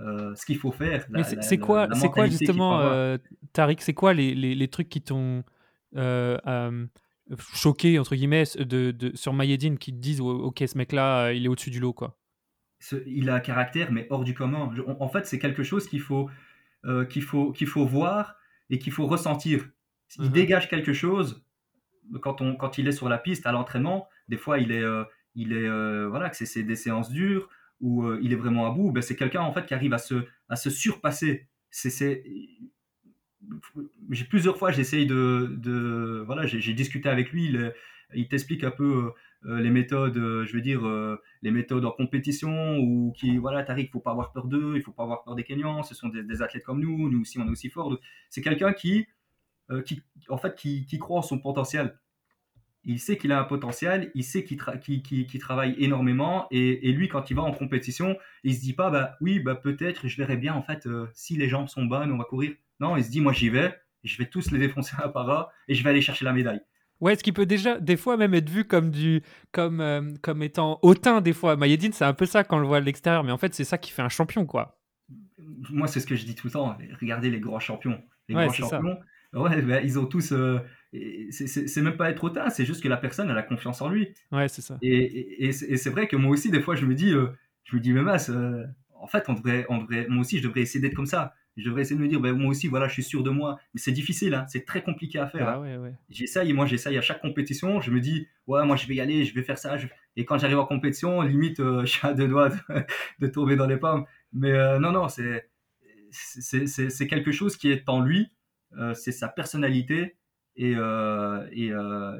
euh, ce qu'il faut faire. Mais c'est quoi, c'est quoi justement, euh, Tariq C'est quoi les, les, trucs qui t'ont choqué entre guillemets de, de, sur Mayedine qui te disent ok ce mec-là il est au-dessus du lot quoi? il a un caractère mais hors du commun. en fait c'est quelque chose qu'il faut euh, qu'il faut, qu'il faut voir et qu'il faut ressentir. Il mhm. dégage quelque chose quand, on, quand il est sur la piste à l'entraînement. Des fois, il est, euh, il est euh, voilà, que c'est des séances dures où il est vraiment à bout. Ben, c'est quelqu'un en fait qui arrive à se, à se surpasser. C'est, j'ai plusieurs fois j'essaye de, de, voilà j'ai discuté avec lui il, il t'explique un peu les méthodes, euh, je veux dire, euh, les méthodes en compétition ou qui, voilà, Tariq, il faut pas avoir peur d'eux, il faut pas avoir peur des Kenyans, ce sont des, athlètes comme nous, nous aussi on est aussi forts. C'est quelqu'un qui, qui, en fait, qui, qui, croit en son potentiel. Il sait qu'il a un potentiel, il sait qu'il qui, travaille énormément et, lui, quand il va en compétition, il se dit pas, bah oui, bah peut-être, je verrai bien en fait si les jambes sont bonnes, on va courir. Non, il se dit, moi j'y vais, je vais tous les défoncer un par un et je vais aller chercher la médaille. Ouais, ce qui peut déjà, des fois, même être vu comme du, comme, euh, comme étant hautain, des fois. Mayedine, c'est un peu ça quand on le voit à l'extérieur, mais en fait, c'est ça qui fait un champion, quoi. Moi, c'est ce que je dis tout le temps. Regardez les grands champions. Les grands champions, ouais, bah, ils ont tous. Euh, c'est même pas être hautain, c'est juste que la personne, elle a confiance en lui. Ouais, c'est ça. Et, et, c'est vrai que moi aussi, des fois, je me dis, euh, je me dis, mais mince, en fait, on devrait, on devrait, moi aussi, je devrais essayer d'être comme ça. Je devrais essayer de me dire, ben, moi aussi, voilà, je suis sûr de moi. Mais c'est difficile, hein, c'est très compliqué à faire. Ah, ouais, ouais. J'essaye, moi, j'essaye à chaque compétition. Je me dis, ouais, moi, je vais y aller, je vais faire ça. Et quand j'arrive en compétition, limite, euh, je suis à deux doigts de, tomber dans les pommes. Mais euh, non, non, c'est, c'est quelque chose qui est en lui. Euh, c'est sa personnalité. Et, et,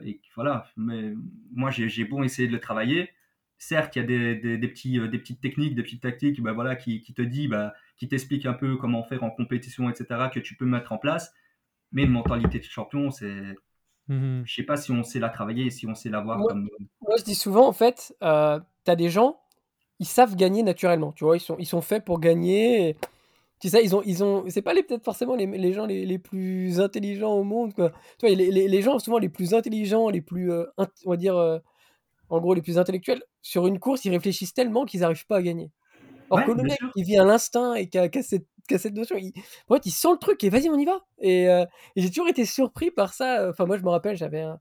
et, voilà. Mais moi, j'ai bon essayer de le travailler certes, il y a des, des, petits, des petites techniques, des petites tactiques bah, voilà, qui, qui te dit, bah, qui t'explique un peu comment faire en compétition, etc., que tu peux mettre en place. Mais une mentalité de champion, c'est. Mmh je sais pas si on sait la travailler, si on sait la voir. Moi, comme... moi je dis souvent, en fait, euh, tu as des gens, ils savent gagner naturellement. Tu vois, ils sont, ils sont faits pour gagner. Tu sais, ils ont, ils ont, c'est pas les, peut-être forcément les, les gens les, les, plus intelligents au monde. Quoi. Tu vois, les, les, les, gens souvent les plus intelligents, les plus, euh, on va dire, euh, en gros, les plus intellectuels, sur une course, ils réfléchissent tellement qu'ils n'arrivent pas à gagner. Or que le mec, il vit à l'instinct et qui a, cette, cette, notion, il, en fait, il sent le truc et vas-y, on y va. Euh, et, j'ai toujours été surpris par ça. Enfin, moi, je me rappelle, j'avais un,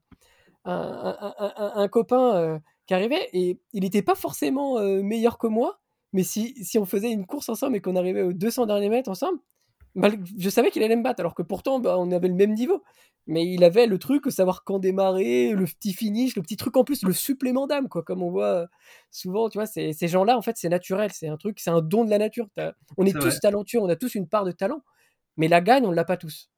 un, un, copain euh, qui arrivait et il n'était pas forcément euh, meilleur que moi, mais si, si, on faisait une course ensemble et qu'on arrivait aux 200 derniers mètres ensemble, je savais qu'il allait me battre, alors que pourtant, bah, on avait le même niveau. Mais il avait le truc, savoir quand démarrer, le petit finish, le petit truc en plus, le supplément d'âme, quoi. Comme on voit euh, souvent, tu vois, ces gens-là, en fait, c'est naturel, c'est un truc, c'est un don de la nature. On est, tous talentueux, on a tous une part de talent, mais la gagne, on ne l'a pas tous.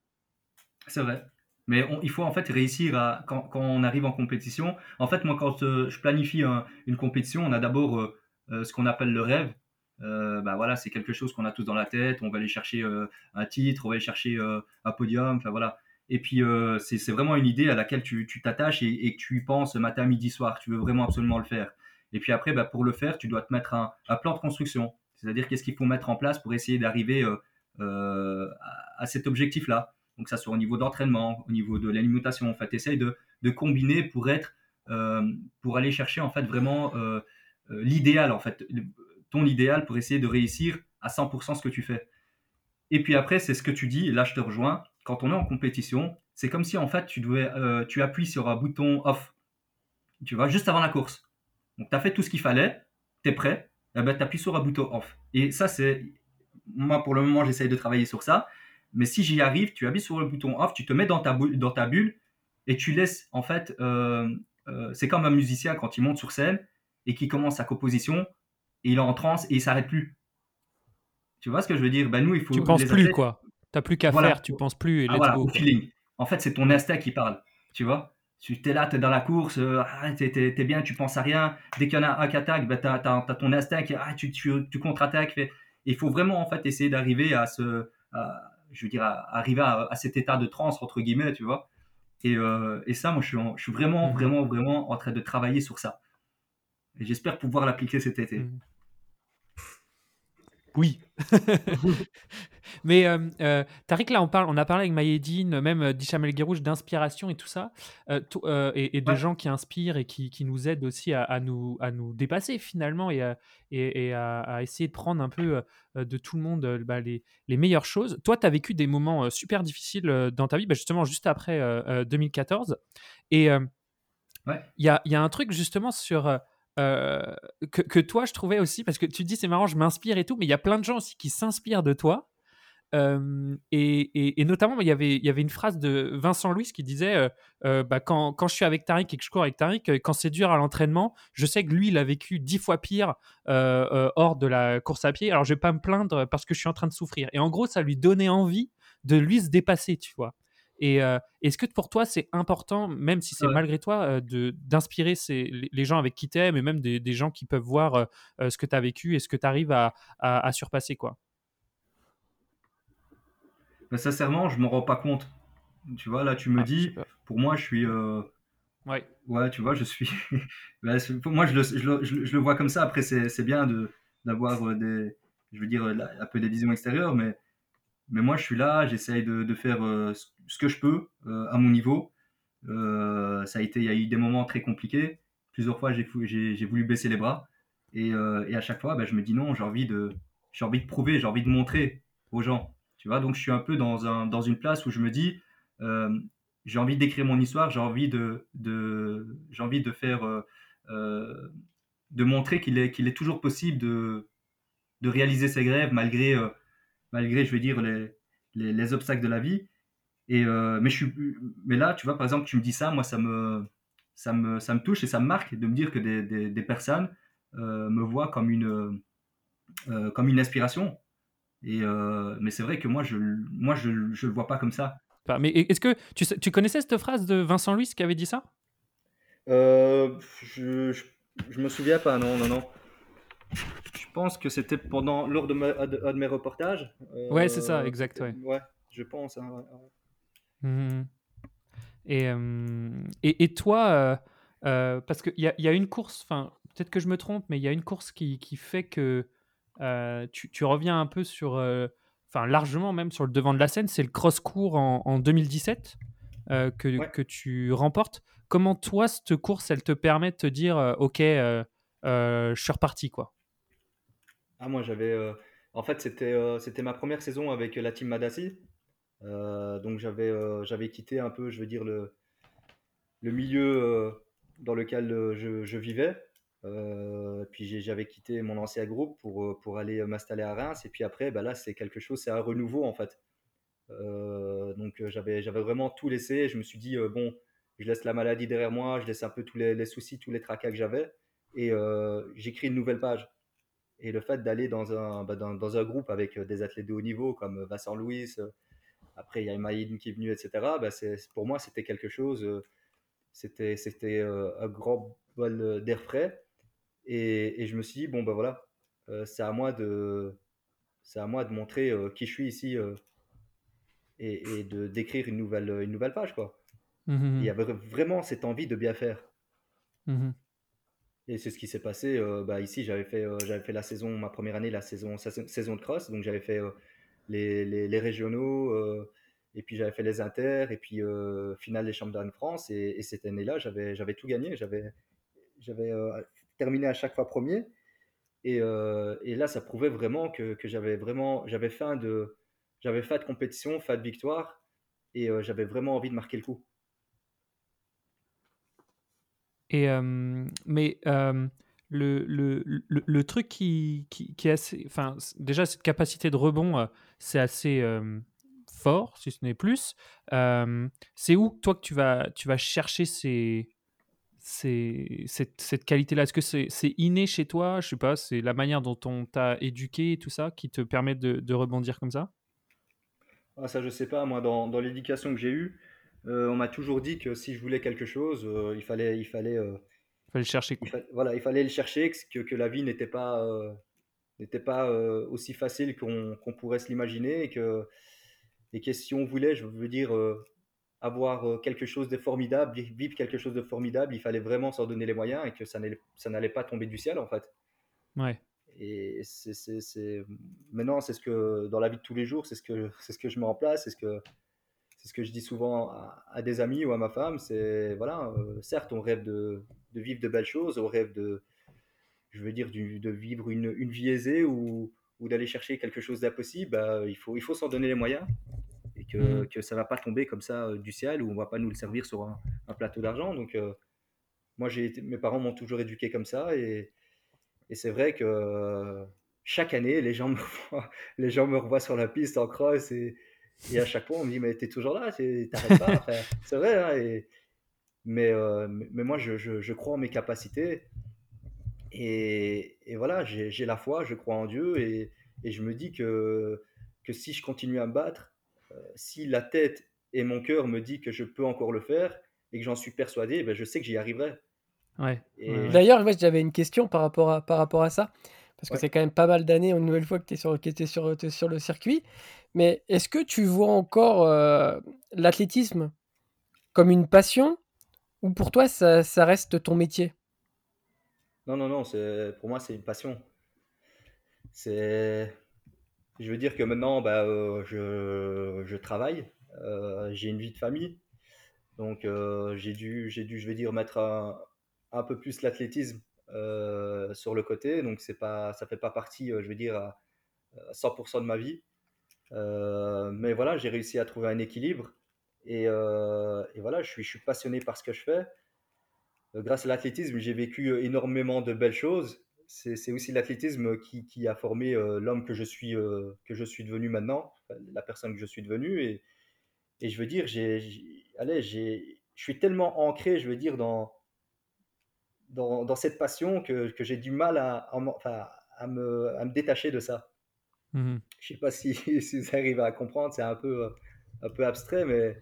C'est vrai. Mais il faut en fait réussir à, quand, on arrive en compétition. En fait, moi, quand euh, je planifie une compétition, on a d'abord euh, ce qu'on appelle le rêve. Euh, bah voilà, c'est quelque chose qu'on a tous dans la tête. On va aller chercher euh, un titre, on va aller chercher euh, un podium. Enfin voilà. Et puis c'est vraiment une idée à laquelle tu t'attaches et, que tu y penses matin, midi, soir. Tu veux vraiment absolument le faire. Et puis après, bah, pour le faire, tu dois te mettre un, plan de construction. C'est-à-dire qu'est-ce qu'il faut mettre en place pour essayer d'arriver à, cet objectif-là. Donc ça soit au niveau d'entraînement, au niveau de l'alimentation. En fait, essaye de, de, combiner pour être, pour aller chercher en fait vraiment l'idéal en fait ton idéal pour essayer de réussir à 100% ce que tu fais. Et puis après, c'est ce que tu dis, là je te rejoins, quand on est en compétition, c'est comme si en fait tu, devais, euh, tu appuies sur un bouton off, tu vois, juste avant la course. Donc tu as fait tout ce qu'il fallait, tu es prêt, eh ben, tu appuies sur un bouton off. Et ça, c'est, moi pour le moment, j'essaye de travailler sur ça, mais si j'y arrive, tu appuies sur le bouton off, tu te mets dans ta, dans ta bulle, et tu laisses, en fait, euh, euh, c'est comme un musicien quand il monte sur scène et qui commence sa composition, il est en transe et il s'arrête plus. Tu vois ce que je veux dire? Ben, nous, il faut. Tu penses plus, quoi. Tu n'as plus qu'à faire, tu penses plus. Et ah, voilà, au feeling. En fait, c'est ton instinct qui parle. Tu vois? Tu es là, tu es dans la course, euh, ah, tu es, bien, tu penses à rien. Dès qu'il y en a un qui attaque, ben, tu as, ton instinct qui ah, tu, tu, tu contre-attaques. Il faut vraiment en fait essayer d'arriver à ce, je veux dire, arriver à, cet état de transe entre guillemets, tu vois? Et, euh, et ça, moi, je suis, je suis vraiment, mmh vraiment, vraiment en train de travailler sur ça. Et j'espère pouvoir l'appliquer cet été. Mmh. Oui. Mais euh, euh, Tariq, là, on, parle, on a parlé avec Mayedine, même euh, d'Ishamel Guérouche, d'inspiration et tout ça, euh, et, de gens qui inspirent et qui, qui nous aident aussi à, nous, à nous dépasser finalement et, à, et, à, essayer de prendre un peu de tout le monde bah, les, les, meilleures choses. Toi, tu as vécu des moments super difficiles dans ta vie, bah, justement juste après 2014. Et il y, a, y, a, un truc justement sur euh, que, toi, je trouvais aussi, parce que tu dis c'est marrant, je m'inspire et tout, mais il y a plein de gens aussi qui s'inspirent de toi. Euh, et, notamment, il y, avait, il y avait une phrase de Vincent Louis qui disait euh, bah, quand, quand, je suis avec Tariq et que je cours avec Tariq, quand c'est dur à l'entraînement, je sais que lui, il a vécu dix fois pire hors de la course à pied. Alors, je vais pas me plaindre parce que je suis en train de souffrir. Et en gros, ça lui donnait envie de lui se dépasser, tu vois. Et euh, est-ce que pour toi, c'est important, même si c'est malgré toi, euh, de d'inspirer les, gens avec qui tu es, mais même des, des, gens qui peuvent voir euh, ce que tu as vécu et ce que tu arrives à, à, surpasser quoi? Bah, Sincèrement, je ne me rends pas compte. Tu vois, là, tu me ah, dis, pour moi, je suis. Ouais. Ouais, tu vois, je suis. Bah, moi, je le, je, le, je le, vois comme ça. Après, c'est bien d'avoir des. Je veux dire, un peu des visions extérieures, mais mais moi, je suis là, j'essaye de, faire euh, ce que je peux euh, à mon niveau. ça a été, il y a eu des moments très compliqués. Plusieurs fois, j'ai, voulu baisser les bras. Et, et à chaque fois, bah, je me dis non, j'ai envie, de, envie de prouver, j'ai envie de montrer aux gens. Tu vois, donc je suis un peu dans, un, dans une place où je me dis, j'ai envie d'écrire mon histoire, j'ai envie de, de envie de faire, de montrer qu'il est, qu'il est toujours possible de, de réaliser ses rêves malgré, malgré, je veux dire, les, les, obstacles de la vie. Et, euh, mais, je suis, mais là, tu vois, par exemple, tu me dis ça, moi, ça me, ça me, ça me touche et ça me marque de me dire que des, des, personnes euh, me voient comme une, euh, comme une inspiration. Et, mais c'est vrai que moi, je ne moi, je, je le vois pas comme ça. Mais est-ce que tu, tu connaissais cette phrase de Vincent Louis qui avait dit ça? Je, je, je, me souviens pas, non, non, non. Je pense que c'était pendant lors de, de, mes reportages. ouais, c'est ça, exact. Ouais. ouais je pense. Hein, mmh et, et, et, toi, euh, euh, parce qu'il y a, y a une course, enfin, peut-être que je me trompe, mais il y a une course qui, qui fait que euh, tu, tu, reviens un peu sur, enfin, largement même sur le devant de la scène, c'est le cross-court en, en, 2017 que, que tu remportes. Comment toi, cette course, elle te permet de te dire, ok, je suis reparti, quoi? Ah, moi, j'avais. En fait, c'était c'était ma première saison avec la team Madassi. Euh, donc j'avais euh, j'avais quitté un peu, je veux dire, le, le milieu euh, dans lequel je, vivais. puis j'avais quitté mon ancien groupe pour, pour aller m'installer à Reims. Et puis après, bah là, c'est quelque chose, c'est un renouveau en fait. donc j'avais j'avais vraiment tout laissé. Je me suis dit, bon, je laisse la maladie derrière moi, je laisse un peu tous les soucis, tous les tracas que j'avais. Et j'écris une nouvelle page. Et le fait d'aller dans un, bah, dans, dans, un groupe avec des athlètes de haut niveau comme Vincent Louis, après, il y a Maïd qui est venu, etc. Bah, pour moi, c'était quelque chose, euh, c'était, c'était euh, un grand bol d'air frais. Et, et, je me suis dit, bon, ben voilà, euh, c'est à moi de, c'est à moi de montrer qui je suis ici et, et, de d'écrire une nouvelle, une nouvelle page, quoi. Mmh il y avait vraiment cette envie de bien faire. Mmh et c'est ce qui s'est passé. bah, ici, j'avais fait, j'avais fait la saison, ma première année, la saison, saison de cross. Donc, j'avais fait les, les, régionaux, euh, et puis j'avais fait les inter, et puis euh, finale des championnats de France. Et, cette année-là, j'avais, tout gagné. J'avais, j'avais euh, terminé à chaque fois premier. Et, et, là, ça prouvait vraiment que, que j'avais vraiment, faim de, fait de compétition, fait de victoire, et j'avais vraiment envie de marquer le coup. Et mais le, le, le, truc qui, qui, est assez. Enfin, déjà, cette capacité de rebond, c'est assez fort, si ce n'est plus. C'est où, toi, que tu vas, tu vas chercher ces, ces, cette, cette qualité-là? Est-ce que c'est inné chez toi? Je sais pas, c'est la manière dont on t'a éduqué et tout ça qui te permet de, de rebondir comme ça? Ah, Ça, je sais pas. Moi, dans, dans l'éducation que j'ai eue, on m'a toujours dit que si je voulais quelque chose, il fallait. Il fallait fallait le chercher. Il voilà, il fallait le chercher, que, que la vie n'était pas, euh, n'était pas euh, aussi facile qu'on pourrait se l'imaginer et que, et que si on voulait, je veux dire, euh, avoir quelque chose de formidable, vivre quelque chose de formidable, il fallait vraiment s'en donner les moyens et que ça n'allait pas tomber du ciel en fait. Ouais. Et c'est maintenant, c'est ce que dans la vie de tous les jours, c'est ce que c'est ce que je mets en place, c'est ce que c'est ce que je dis souvent à, des amis ou à ma femme. C'est voilà, certes, on rêve de, de vivre de belles choses, au rêve de, je veux dire, de vivre une, une vie aisée ou, ou d'aller chercher quelque chose d'impossible, bah, il faut, il faut s'en donner les moyens et que, mmh. que ça va pas tomber comme ça euh, du ciel ou on va pas nous le servir sur un, plateau d'argent. Donc, euh, moi, j'ai mes parents m'ont toujours éduqué comme ça et, et c'est vrai que euh, chaque année, les gens, me revoient, les gens me revoient sur la piste en cross et, et à chaque fois, on me dit, mais t'es toujours là, t'arrêtes pas. c'est vrai, hein, et, euh, mais, mais moi, je, je, crois en mes capacités. Et, et voilà, j'ai la foi, je crois en Dieu. Et, et, je me dis que, que si je continue à me battre, euh, si la tête et mon cœur me disent que je peux encore le faire et que j'en suis persuadé, ben je sais que j'y arriverai. Ouais. D'ailleurs, j'avais une question par rapport à, par rapport à ça. Parce que c'est quand même pas mal d'années, une nouvelle fois que tu es, sur, sur, sur le circuit. Mais est-ce que tu vois encore euh, l'athlétisme comme une passion ou pour toi, ça, ça reste ton métier? Non, non, non, pour moi, c'est une passion. C'est. Je veux dire que maintenant, bah, euh, je, je, travaille, euh, j'ai une vie de famille. Donc j'ai dû, j'ai dû, je vais dire, mettre un, un peu plus l'athlétisme sur le côté. Donc c'est pas, ça fait pas partie, je veux dire, à, 100% de ma vie. mais voilà, j'ai réussi à trouver un équilibre. Et, voilà, je suis, passionné par ce que je fais. grâce à l'athlétisme, j'ai vécu énormément de belles choses c'est aussi l'athlétisme qui, a formé euh, l'homme que je suis euh, que je suis devenu maintenant, la personne que je suis devenu et, je veux dire j'ai allez je suis tellement ancré je veux dire dans dans, dans cette passion que, que j'ai du mal à, à, à, me, à me détacher de ça. Mmh je sais pas si, si vous arrivez à comprendre, c'est un peu un peu abstrait mais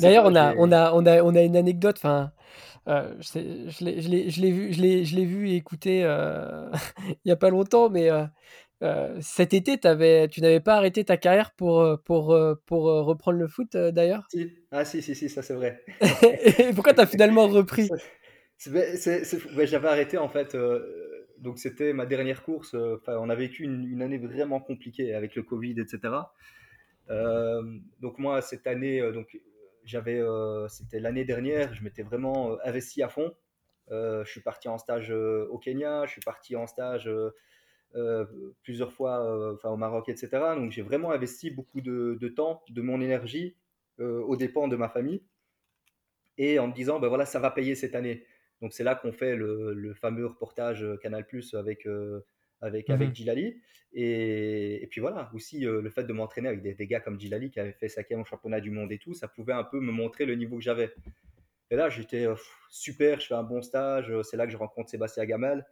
D'ailleurs, on a, on, a, on, a, on a une anecdote. Enfin, euh, je l'ai vu, je l'ai, je l'ai vu et écouté euh, il n'y a pas longtemps, mais euh, euh cet été, avais, tu n'avais pas arrêté ta carrière pour, euh, pour, pour reprendre le foot d'ailleurs? Si. Ah si, si, si, ça c'est vrai. et pourquoi tu as finalement repris? J'avais arrêté en fait. donc c'était ma dernière course. Enfin, on a vécu une, année vraiment compliquée avec le Covid, etc. donc moi cette année, donc j'avais, euh, c'était l'année dernière, je m'étais vraiment euh, investi à fond. Euh, je suis parti en stage au Kenya, je suis parti en stage plusieurs fois enfin, au Maroc, etc. Donc j'ai vraiment investi beaucoup de, temps, de mon énergie aux dépens de ma famille et en me disant ben voilà ça va payer cette année. Donc c'est là qu'on fait le, le, fameux reportage Canal Plus avec avec, mmh avec Gilali. Et, et, puis voilà, aussi euh, le fait de m'entraîner avec des, des, gars comme Gilali qui avait fait cinquième au championnat du monde et tout, ça pouvait un peu me montrer le niveau que j'avais. Et là, j'étais euh, super, je fais un bon stage, euh, c'est là que je rencontre Sébastien Gamel.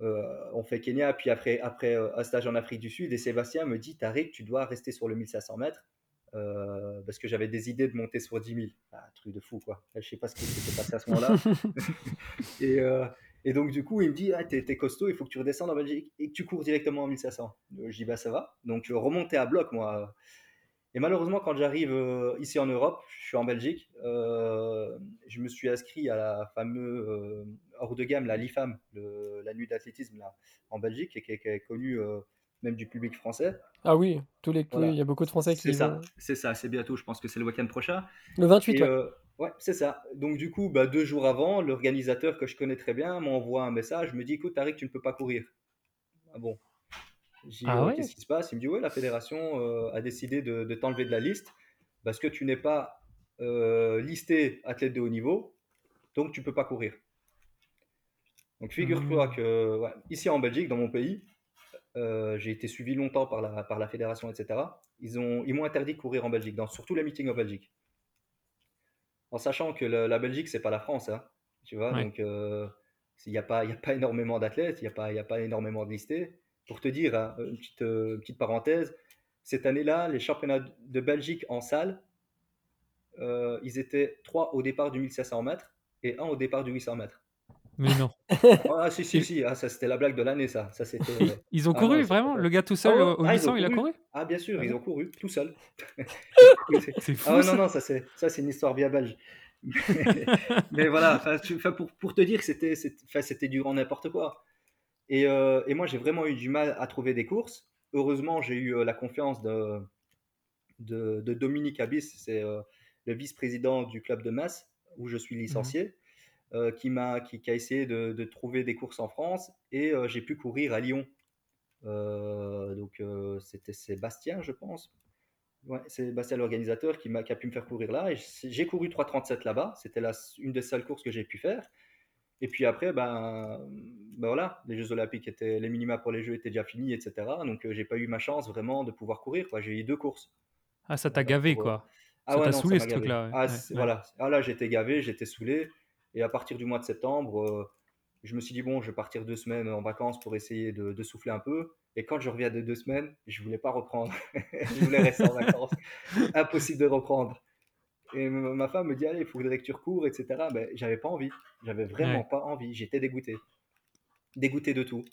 on fait Kenya, puis après, après un stage en Afrique du Sud, et Sébastien me dit Tariq, tu dois rester sur le 1500 mètres. Parce que j'avais des idées de monter sur 10 000. Ah, truc de fou, quoi. Je sais pas ce qui s'était passé à ce moment-là. et, et donc, du coup, il me dit ah, T'es costaud, il faut que tu redescendes en Belgique et que tu cours directement en 1500. Je dis Bah, ça va. Donc, je remontais à bloc, moi. Et malheureusement, quand j'arrive euh, ici en Europe, je suis en Belgique, euh, je me suis inscrit à la fameuse euh, hors de gamme, la LIFAM, la nuit d'athlétisme en Belgique, qui, qui, est connue même du public français. Ah oui, tous les il y a beaucoup de Français qui. C'est ça, c'est ça, c'est bientôt. Je pense que c'est le week-end prochain. Le 28. ouais. Ouais, c'est ça. Donc du coup, bah, deux jours avant, l'organisateur que je connais très bien m'envoie un message, me dit écoute Tariq, tu ne peux pas courir. Ah bon. J'ai ah euh, qu'est-ce qui se passe? Il me dit ouais, la fédération euh, a décidé de, t'enlever de la liste parce que tu n'es pas euh, listé athlète de haut niveau, donc tu peux pas courir. Donc figure-toi mmh. que ici en Belgique, dans mon pays, j'ai été suivi longtemps par la, par la fédération, etc. Ils ont ils m'ont interdit de courir en Belgique, dans surtout les meetings en Belgique en sachant que la Belgique, c'est pas la France, hein, tu vois, donc euh, il n'y a, pas, a pas énormément d'athlètes, il n'y a, pas, a pas énormément de listés. Pour te dire, hein, une, petite, euh, petite parenthèse, cette année-là, les championnats de Belgique en salle, euh, ils étaient trois au départ du 1500 mètres et un au départ du 800 mètres. Mais non. ah, si, si, si. Ah, ça, c'était la blague de l'année, ça. ça c'était, ils ont ah couru, vraiment? Le gars tout seul ah au 800, il a couru Ah, bien sûr, ils ont couru, tout seul. c'est fou. Ah, non, non, ça, c'est, ça, c'est une histoire bien belge. mais voilà, pour, pour, te dire que c'était, c'était du grand n'importe quoi. Et, euh, et, moi, j'ai vraiment eu du mal à trouver des courses. Heureusement, j'ai eu euh, la confiance de, de, de Dominique Abyss, c'est euh, le vice-président du club de Metz, où je suis licencié. Mmh. Euh, qui, m'a, qui, a essayé de, trouver des courses en France et euh, j'ai pu courir à Lyon. Euh, donc c'était Sébastien, je pense. Ouais, c'est Sébastien l'organisateur qui, m'a, qui a pu me faire courir là. Et j'ai couru 3,37 là-bas. C'était la, une des seules courses que j'ai pu faire. Et puis après, ben, ben, voilà, les Jeux Olympiques étaient, les minima pour les Jeux étaient déjà finis, etc. Donc j'ai pas eu ma chance vraiment de pouvoir courir. Quoi. J'ai eu deux courses. Ah, ça t'a gavé, quoi. Ah, ça t'a saoulé ce truc-là. Ah, voilà. Ah là, j'étais gavé, j'étais saoulé. Et à partir du mois de septembre, euh, je me suis dit, bon, je vais partir deux semaines en vacances pour essayer de, souffler un peu. Et quand je reviens de deux semaines, je voulais pas reprendre. je voulais rester en vacances. Impossible de reprendre. Et ma femme me dit, allez, il faudrait que tu recours, etc. Ben, j'avais pas envie. J'avais vraiment pas envie. J'étais dégoûté. Dégoûté de tout.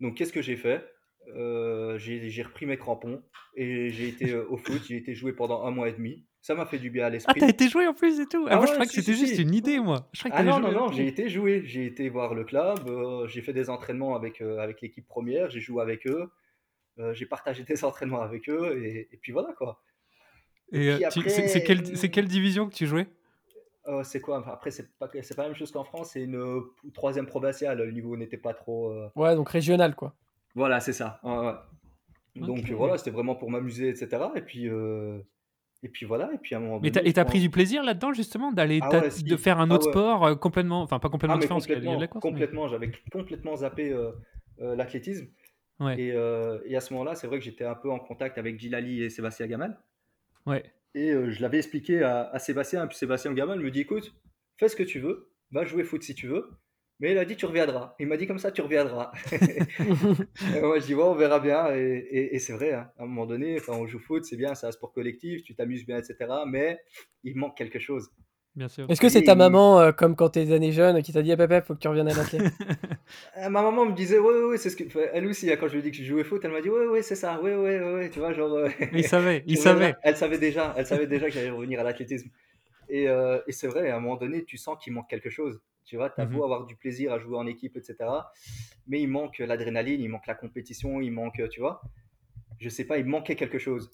Donc, qu'est-ce que j'ai fait? Euh, J'ai repris mes crampons et j'ai été euh, au foot. J'ai été joué pendant un mois et demi. Ça m'a fait du bien à l'esprit. Ah, t'as été joué en plus et tout ah, Moi, je crois que c'était juste une idée, moi. Je ah non, non, non, j'ai été joué. J'ai été voir le club. Euh, j'ai fait des entraînements avec, euh, avec l'équipe première. J'ai joué avec eux. Euh, j'ai partagé des entraînements avec eux. Et, et, puis voilà, quoi. Et, c'est quelle, division que tu jouais? C'est quoi? Après, c'est pas, pas la même chose qu'en France, c'est une troisième provinciale. Le niveau n'était pas trop. Ouais, donc régional, quoi. Voilà, c'est ça. Donc voilà, c'était vraiment pour m'amuser, etc. Et puis, et puis voilà. Et puis à un moment donné. Mais t'as pris du plaisir là-dedans, justement, d'aller ah de faire un ah autre sport complètement. Enfin, pas complètement ah, différent, complètement, complètement j'avais complètement zappé l'athlétisme. Et, et, à ce moment-là, c'est vrai que j'étais un peu en contact avec Gilali et Sébastien Gamal. Ouais. Et je l'avais expliqué à, à, Sébastien. Et puis Sébastien Gamal me dit écoute, fais ce que tu veux, va jouer foot si tu veux. Mais il a dit tu reviendras. Il m'a dit comme ça tu reviendras. moi je dis ouais on verra bien et, et, c'est vrai. Hein. À un moment donné, quand on joue foot c'est bien, c'est un sport collectif, tu t'amuses bien etc. Mais il manque quelque chose. Bien sûr. Est-ce que c'est ta maman, euh, comme quand t'es années jeunes, qui t'a dit, ah, papa, faut que tu reviennes à la euh, Ma maman me disait, ouais, ouais, c'est ce que. Elle aussi, hein, quand je lui ai dit que je jouais foot, elle m'a dit, ouais, ouais, c'est ça, ouais, ouais, ouais, tu vois, genre. Euh, il savait, il savait. Elle savait déjà, elle savait déjà que j'allais revenir à l'athlétisme. Et, et c'est vrai, à un moment donné, tu sens qu'il manque quelque chose. Tu vois, tu as beau mhm. avoir du plaisir à jouer en équipe, etc. Mais il manque l'adrénaline, il manque la compétition, il manque, tu vois. Je sais pas, il manquait quelque chose.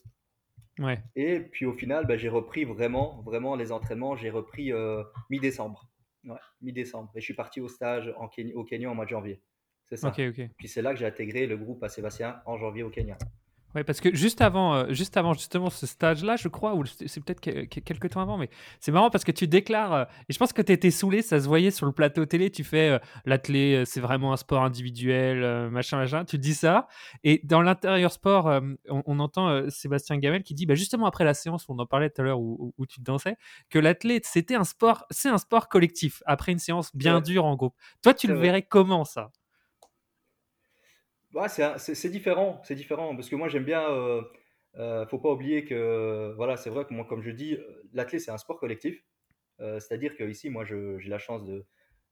Ouais. Et puis au final, bah, j'ai repris vraiment, vraiment les entraînements. J'ai repris euh, mi-décembre. Ouais, mi-décembre. Et je suis parti au stage en au Kenya en mois de janvier. C'est ça. Puis c'est là que j'ai intégré le groupe à Sébastien en janvier au Kenya. Ouais, parce que juste avant, euh, juste avant justement ce stage-là, je crois, ou c'est peut-être quelques temps avant, mais c'est marrant parce que tu déclares, euh, et je pense que tu étais saoulé, ça se voyait sur le plateau télé, tu fais euh, c'est vraiment un sport individuel, machin, machin, tu dis ça, et dans l'intérieur sport, on, entend Sébastien Gamel qui dit, bah, justement après la séance, on en parlait tout à l'heure où, où, tu dansais, que l'athlète, c'était un sport, c'est un sport collectif, après une séance bien dure en groupe. Toi, tu le verrais comment ça? Ouais, c'est différent, c'est différent parce que moi j'aime bien. Euh, euh, faut pas oublier que voilà, c'est vrai que moi, comme je dis, euh, l'athlète c'est un sport collectif. Euh, c'est-à-dire que ici, moi, j'ai la chance de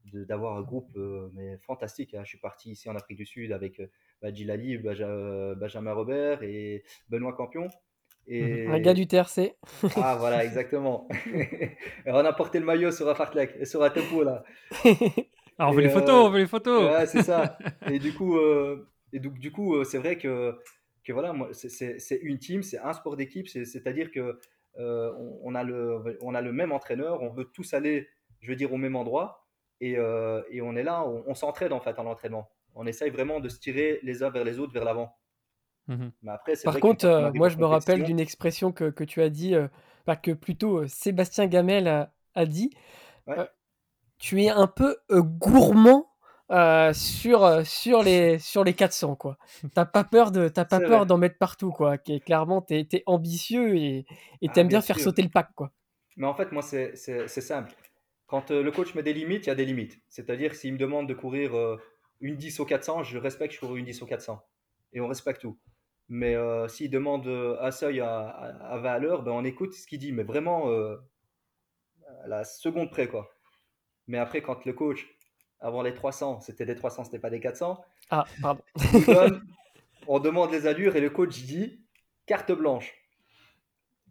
d'avoir un groupe mais fantastique. Hein. Je suis parti ici en Afrique du Sud avec bah, Gilali, Benjamin Robert et Benoît Campion. Et... Un gars du TRC. ah voilà, exactement. on a porté le maillot sur un fartlek, sur un tempo là. Alors on veut les photos, on veut les photos. Ouais, c'est ça. Et du coup, et donc, du coup, euh, c'est vrai que, que voilà, c'est une team, c'est un sport d'équipe, c'est-à-dire que euh, on, a le, on a le même entraîneur, on veut tous aller, je veux dire, au même endroit, et, euh, et on est là, on, s'entraide en fait en entraînement. On essaye vraiment de se tirer les uns vers les autres vers l'avant. Mmh Mais après, Par contre, moi, je me rappelle d'une expression que, que, tu as dit, que plutôt Sébastien Gamel a, a dit. tu es un peu gourmand euh, sur, euh, sur, les, sur les 400 quoi. T'as pas peur de t'as pas peur d'en mettre partout quoi. Qui clairement t'es es ambitieux et et ah, t'aimes bien, faire sauter le pack quoi. Mais en fait moi c'est simple. Quand euh, le coach met des limites, il y a des limites. C'est-à-dire s'il me demande de courir une 10 au 400, je respecte je cours une 10 au 400 et on respecte tout. Mais s'il demande un seuil à, à, 20 à l'heure, ben on écoute ce qu'il dit, mais vraiment à la seconde près quoi. Mais après quand le coach avant les 300, c'était des 300, c'était pas des 400. Ah, pardon. on demande les allures et le coach dit carte blanche.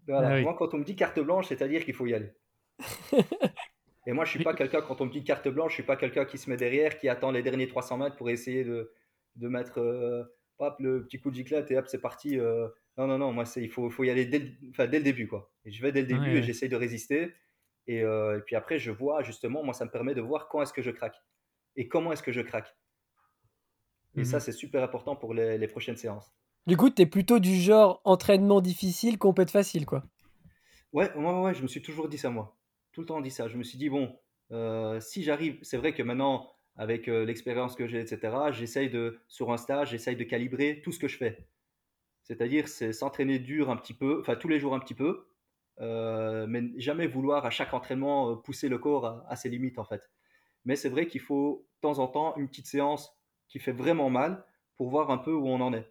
Voilà. Ah moi, quand on me dit carte blanche, c'est-à-dire qu'il faut y aller. et moi, je suis pas quelqu'un, quand on me dit carte blanche, je suis pas quelqu'un qui se met derrière, qui attend les derniers 300 mètres pour essayer de, de mettre euh, hop, le petit coup de giclette et hop, c'est parti. Euh. non, non, non, moi, il faut, faut y aller dès le, enfin, dès le début. Quoi. Et je vais dès le début et j'essaye de résister. Et, euh, et, puis après, je vois justement, moi, ça me permet de voir quand est-ce que je craque et comment est-ce que je craque? Et ça, mhm. c'est super important pour les, prochaines séances. Du coup, tu es plutôt du genre entraînement difficile, compète facile, quoi. Ouais, ouais, ouais, je me suis toujours dit ça, moi. Tout le temps dit ça. Je me suis dit, bon, euh, si j'arrive, c'est vrai que maintenant, avec euh, l'expérience que j'ai, etc., j'essaye de, sur un stage, j'essaye de calibrer tout ce que je fais. C'est-à-dire, c'est s'entraîner dur un petit peu, enfin tous les jours un petit peu, euh, mais jamais vouloir à chaque entraînement pousser le corps à ses limites, en fait. Mais c'est vrai qu'il faut temps en temps une petite séance qui fait vraiment mal pour voir un peu où on en est.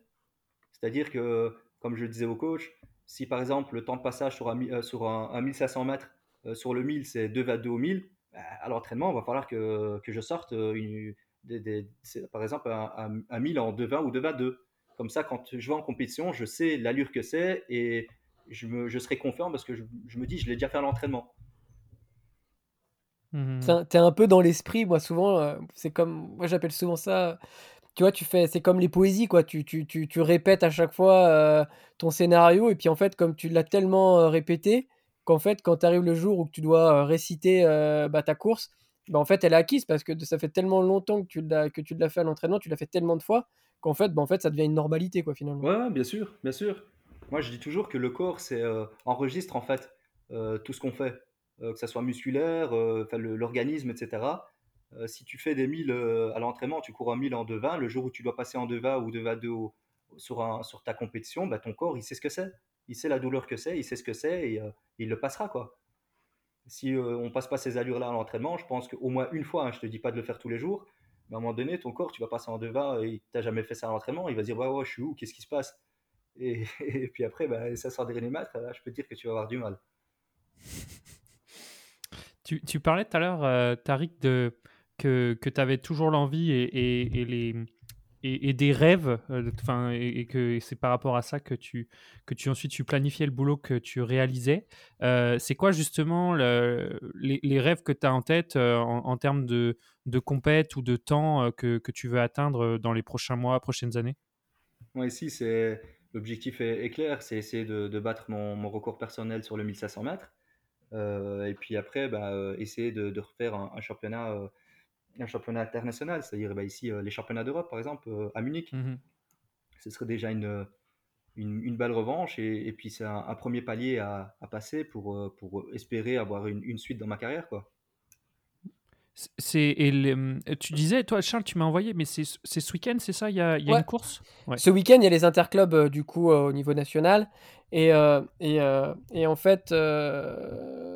C'est-à-dire que, comme je le disais au coach, si par exemple le temps de passage sur un, euh, sur un, 1500 mètres euh, sur le 1000 c'est 2 2 au 1000, bah, à l'entraînement, il va falloir que, que je sorte euh, une, des, par exemple un, un, 1000 en 2,20 ou 2,22. Comme ça, quand je vais en compétition, je sais l'allure que c'est et je, me, je serai confiant parce que je, je me dis, je l'ai déjà fait à l'entraînement. Mmh. T'es un peu dans l'esprit, moi souvent, euh, c'est comme, moi j'appelle souvent ça tu vois, tu fais, c'est comme les poésies, quoi. Tu, tu, tu, tu répètes à chaque fois euh, ton scénario, et puis en fait, comme tu l'as tellement euh, répété, qu'en fait, quand tu arrives le jour où tu dois réciter bah, ta course, bah, en fait, elle est acquise parce que ça fait tellement longtemps que tu l'as, que tu l'as fait à l'entraînement, tu l'as fait tellement de fois qu'en fait, bah, en fait, ça devient une normalité, quoi, finalement. Ouais, bien sûr, bien sûr. Moi, je dis toujours que le corps, c'est enregistre en fait tout ce qu'on fait, que ça soit musculaire, l'organisme, etc. Euh, si tu fais des 1000 euh, à l'entraînement, tu cours un 1000 en 2,20, le jour où tu dois passer en 2,20 ou 2,20 sur, sur ta compétition, bah, ton corps, il sait ce que c'est. Il sait la douleur que c'est, il sait ce que c'est et euh, il le passera. quoi. Si on passe pas ces allures-là à l'entraînement, je pense qu'au moins une fois, hein, je te dis pas de le faire tous les jours, mais à un moment donné, ton corps, tu vas passer en 2,20 et tu jamais fait ça à l'entraînement, il va dire ouais, ouais, je suis où, qu'est-ce qui se passe? Et, puis après, bah, ça sort des réanimatres, là, je peux te dire que tu vas avoir du mal. Tu, parlais tout à l'heure, Tariq, de, que, tu avais toujours l'envie et, des rêves, euh, et, que c'est par rapport à ça que tu, que tu ensuite tu planifiais le boulot que tu réalisais. Euh, c'est quoi justement le, les, rêves que tu as en tête euh, en, termes de, compète ou de temps que, tu veux atteindre dans les prochains mois, prochaines années? Moi, ici, c'est l'objectif est, clair, c'est essayer de, de battre mon, mon, record personnel sur le 1500 mètres. Et puis après, bah, essayer de, de refaire un, un championnat un championnat international, c'est-à-dire bah, ici euh, les championnats d'Europe par exemple euh, à Munich. Mmh Ce serait déjà une, une, belle revanche et, puis c'est un, premier palier à, passer pour, euh, pour espérer avoir une, une, suite dans ma carrière. Quoi. C'est euh, tu disais toi Charles tu m'as envoyé mais c'est ce week-end c'est ça? Il y a, y a une course? Ce week-end il y a les interclubs euh, du coup euh, au niveau national. Et, et, et, en fait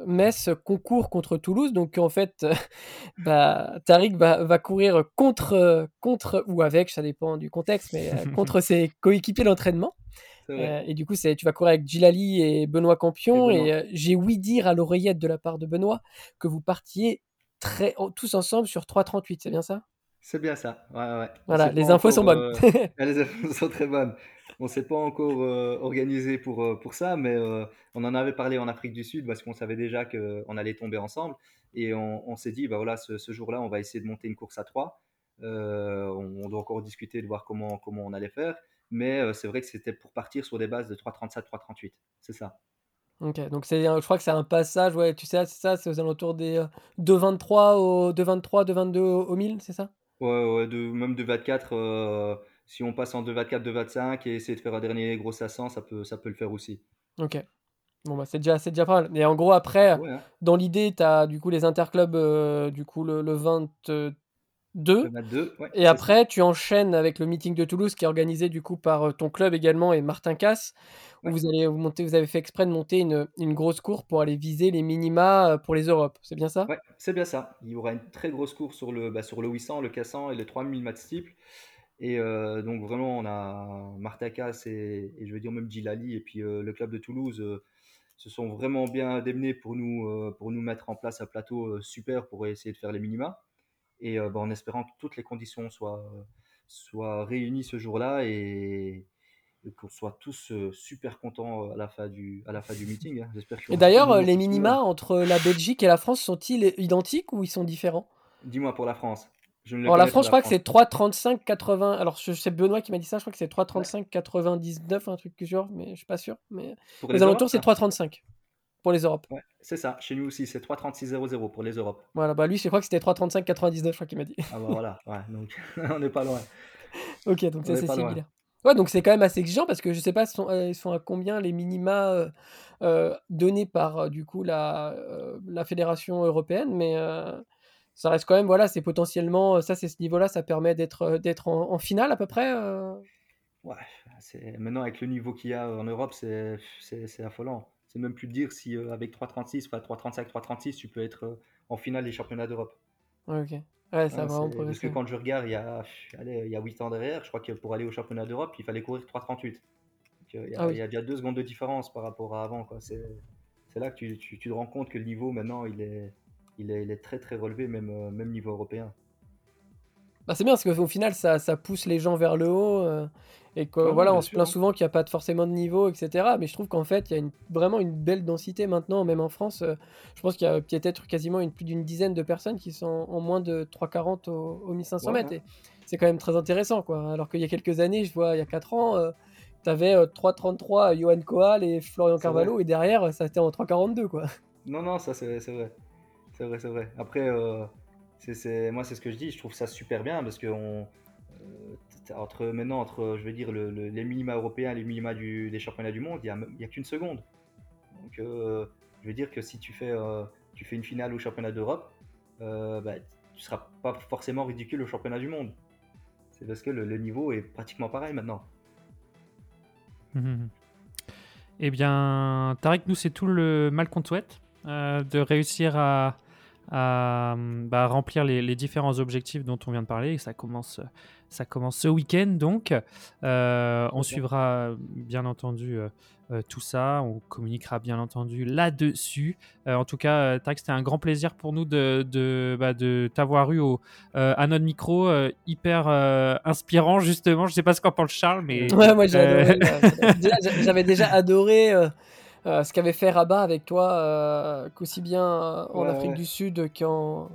Metz concourt contre Toulouse. Donc en fait bah, Tariq va, va, courir contre contre ou avec ça dépend du contexte mais contre ses coéquipiers d'entraînement. Et du coup, c'est, tu vas courir avec Gilali et Benoît Campion. Et, et j'ai ouï dire à l'oreillette de la part de Benoît que vous partiez très, tous ensemble sur 3,38, c'est bien ça? C'est bien ça, ouais, ouais. Voilà, les infos sont bonnes. Euh, les infos sont très bonnes. On ne s'est pas encore euh, organisé pour, euh, pour ça, mais on en avait parlé en Afrique du Sud parce qu'on savait déjà qu'on allait tomber ensemble. Et on, s'est dit, bah voilà, ce, jour-là, on va essayer de monter une course à 3. On, doit encore discuter de voir comment, comment on allait faire. Mais c'est vrai que c'était pour partir sur des bases de 3,37, 3,38. C'est ça? OK, donc c'est je crois que c'est un passage, ouais, tu sais, c'est ça, c'est aux alentours des, euh, 2,23 au 2,23, 2,22 au au 1000, c'est ça? Ouais, ouais, de même de 24, euh, si on passe en 2,24, 2,25 et essayer de faire un dernier gros 500, ça peut ça peut le faire aussi. OK. Bon, bah, c'est déjà c'est déjà pas mal. Et en gros après, hein. dans l'idée, tu as du coup les interclubs, euh, du coup le le 22 ouais, et après tu enchaînes avec le meeting de Toulouse qui est organisé du coup par, ton club également et Martin Casse vous allez vous monter, vous avez fait exprès de monter une, une, grosse course pour aller viser les minima euh, pour les Europes. C'est bien ça? Oui, c'est bien ça. Il y aura une très grosse course sur le, bah, sur le 800, le 400 et les 3000 mètres steeple. Et euh, donc vraiment, on a Martakas et, et je veux dire même Gilali et puis euh, le club de Toulouse se sont vraiment bien démenés pour nous, pour nous mettre en place un plateau super pour essayer de faire les minima. Et bah, en espérant que toutes les conditions soient, soient réunies ce jour-là et, qu'on soit tous euh, super contents euh, à la fin du, à la fin du meeting. Hein. Et d'ailleurs, euh, les minima entre la Belgique et la France sont-ils identiques ou ils sont différents? Dis-moi pour la France. Je ne la France, je crois que c'est 3,35, 80. Alors, c'est Benoît qui m'a dit ça. Je crois que c'est 3,35, 99, un truc que genre, mais je suis pas sûr. Mais pour les, alentours, c'est 3,35 pour les Europes. Ouais, c'est ça. Chez nous aussi, c'est 3,36,00 pour les Europes. Voilà, bah lui, je crois que c'était 3,35, 99, je crois qu'il m'a dit. Ah bah voilà, ouais, donc on n'est pas loin. ok, donc ça c'est similaire. Ouais, donc c'est quand même assez exigeant parce que je sais pas, sont, euh, ils sont à combien les minima euh, euh, donnés par du coup la, la fédération européenne, mais ça reste quand même, voilà, c'est potentiellement, ça c'est ce niveau-là, ça permet d'être d'être en, finale à peu près. Ouais, maintenant avec le niveau qu'il y a en Europe, c'est affolant. C'est même plus de dire si avec 3,36, enfin 3,35, 3,36, tu peux être en finale des championnats d'Europe. Ouais, ok. Ouais, ça va Parce que quand je regarde, il y a, allez, il y a 8 ans derrière, je crois que pour aller au championnat d'Europe, il fallait courir 3,38. Il y, a, ah il y a déjà 2 secondes de différence par rapport à avant. C'est là que tu, tu, tu, te rends compte que le niveau maintenant, il est, il est, il est très très relevé, même, euh, même niveau européen. Bah, c'est bien parce qu'au final, ça, ça, pousse les gens vers le haut. Euh, et que, voilà, on se plaint souvent qu'il n'y a pas forcément de niveau, etc. Mais je trouve qu'en fait, il y a une, vraiment une belle densité maintenant, même en France. Euh, je pense qu'il y a peut-être quasiment une, plus d'une dizaine de personnes qui sont en moins de 3,40 au, au 1500 mètres. Et c'est quand même très intéressant. Quoi. Alors qu'il y a quelques années, je vois, il y a 4 ans, tu avais 3,33 Johan Coal et Florian Carvalho, et derrière, ça était en 3,42. Quoi. Non, non, ça c'est vrai. C'est vrai, c'est vrai. Après, euh, c'est moi, c'est ce que je dis, je trouve ça super bien parce que on, euh, entre maintenant, entre, je veux dire, les minima européens, les minima du, des championnats du monde, il n'y a, qu'une seconde. Donc, euh, je veux dire que si tu fais, tu fais une finale au championnat d'Europe, bah, tu seras pas forcément ridicule au championnat du monde. C'est parce que le, niveau est pratiquement pareil maintenant. Eh bien, Tarek, nous, c'est tout le mal qu'on te souhaite. Euh, de réussir à, bah, remplir les, différents objectifs dont on vient de parler. ça commence, ça commence ce week-end donc. Euh, on suivra bien entendu euh, tout ça. On communiquera bien entendu là-dessus. en tout cas, Tarek, c'était un grand plaisir pour nous de, de, bah, t'avoir eu au, à notre micro. hyper inspirant justement. Je sais pas ce qu'en pense Charles, mais... Ouais, moi J'avais déjà adoré euh, ce qu'avait fait Rabat avec toi, euh, qu'aussi bien euh, en Afrique du Sud qu'en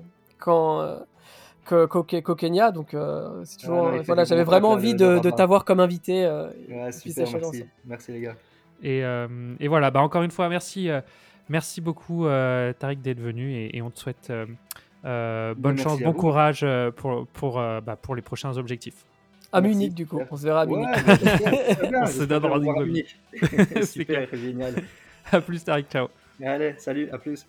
qu'au Kenya. Donc, c'est toujours, voilà, j'avais vraiment envie de, t'avoir comme invité. super, merci. merci les gars. Et, et voilà, bah, encore une fois, merci, merci beaucoup Tariq d'être venu et, on te souhaite bonne chance, bon courage pour, pour, bah, pour les prochains objectifs. À Munich, du coup. On se verra à Munich. on se donne rendez-vous à Munich. Super, génial. À plus, Tariq. Ciao. Allez, salut, à plus.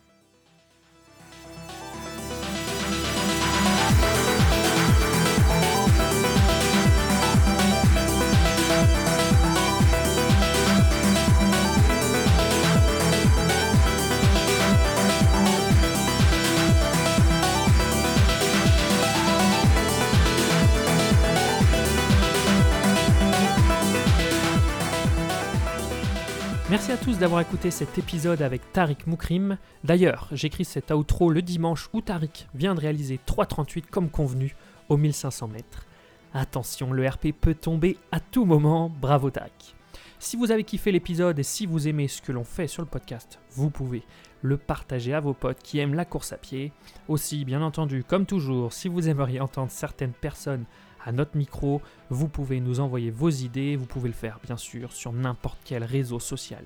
Merci à tous d'avoir écouté cet épisode avec Tariq Moukrim. D'ailleurs, j'écris cet outro le dimanche où Tariq vient de réaliser 3.38 comme convenu aux 1500 mètres. Attention, le RP peut tomber à tout moment, bravo Tariq. Si vous avez kiffé l'épisode et si vous aimez ce que l'on fait sur le podcast, vous pouvez le partager à vos potes qui aiment la course à pied. Aussi, bien entendu, comme toujours, si vous aimeriez entendre certaines personnes à notre micro. Vous pouvez nous envoyer vos idées, vous pouvez le faire bien sûr sur n'importe quel réseau social.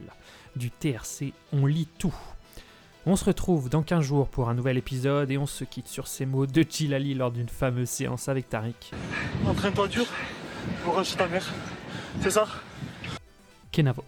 Du TRC, on lit tout. On se retrouve dans 15 jours pour un nouvel épisode et on se quitte sur ces mots de Chilali lors d'une fameuse séance avec Tariq. Entraîne-toi dur, courage ta mère. C'est ça? Kenavo.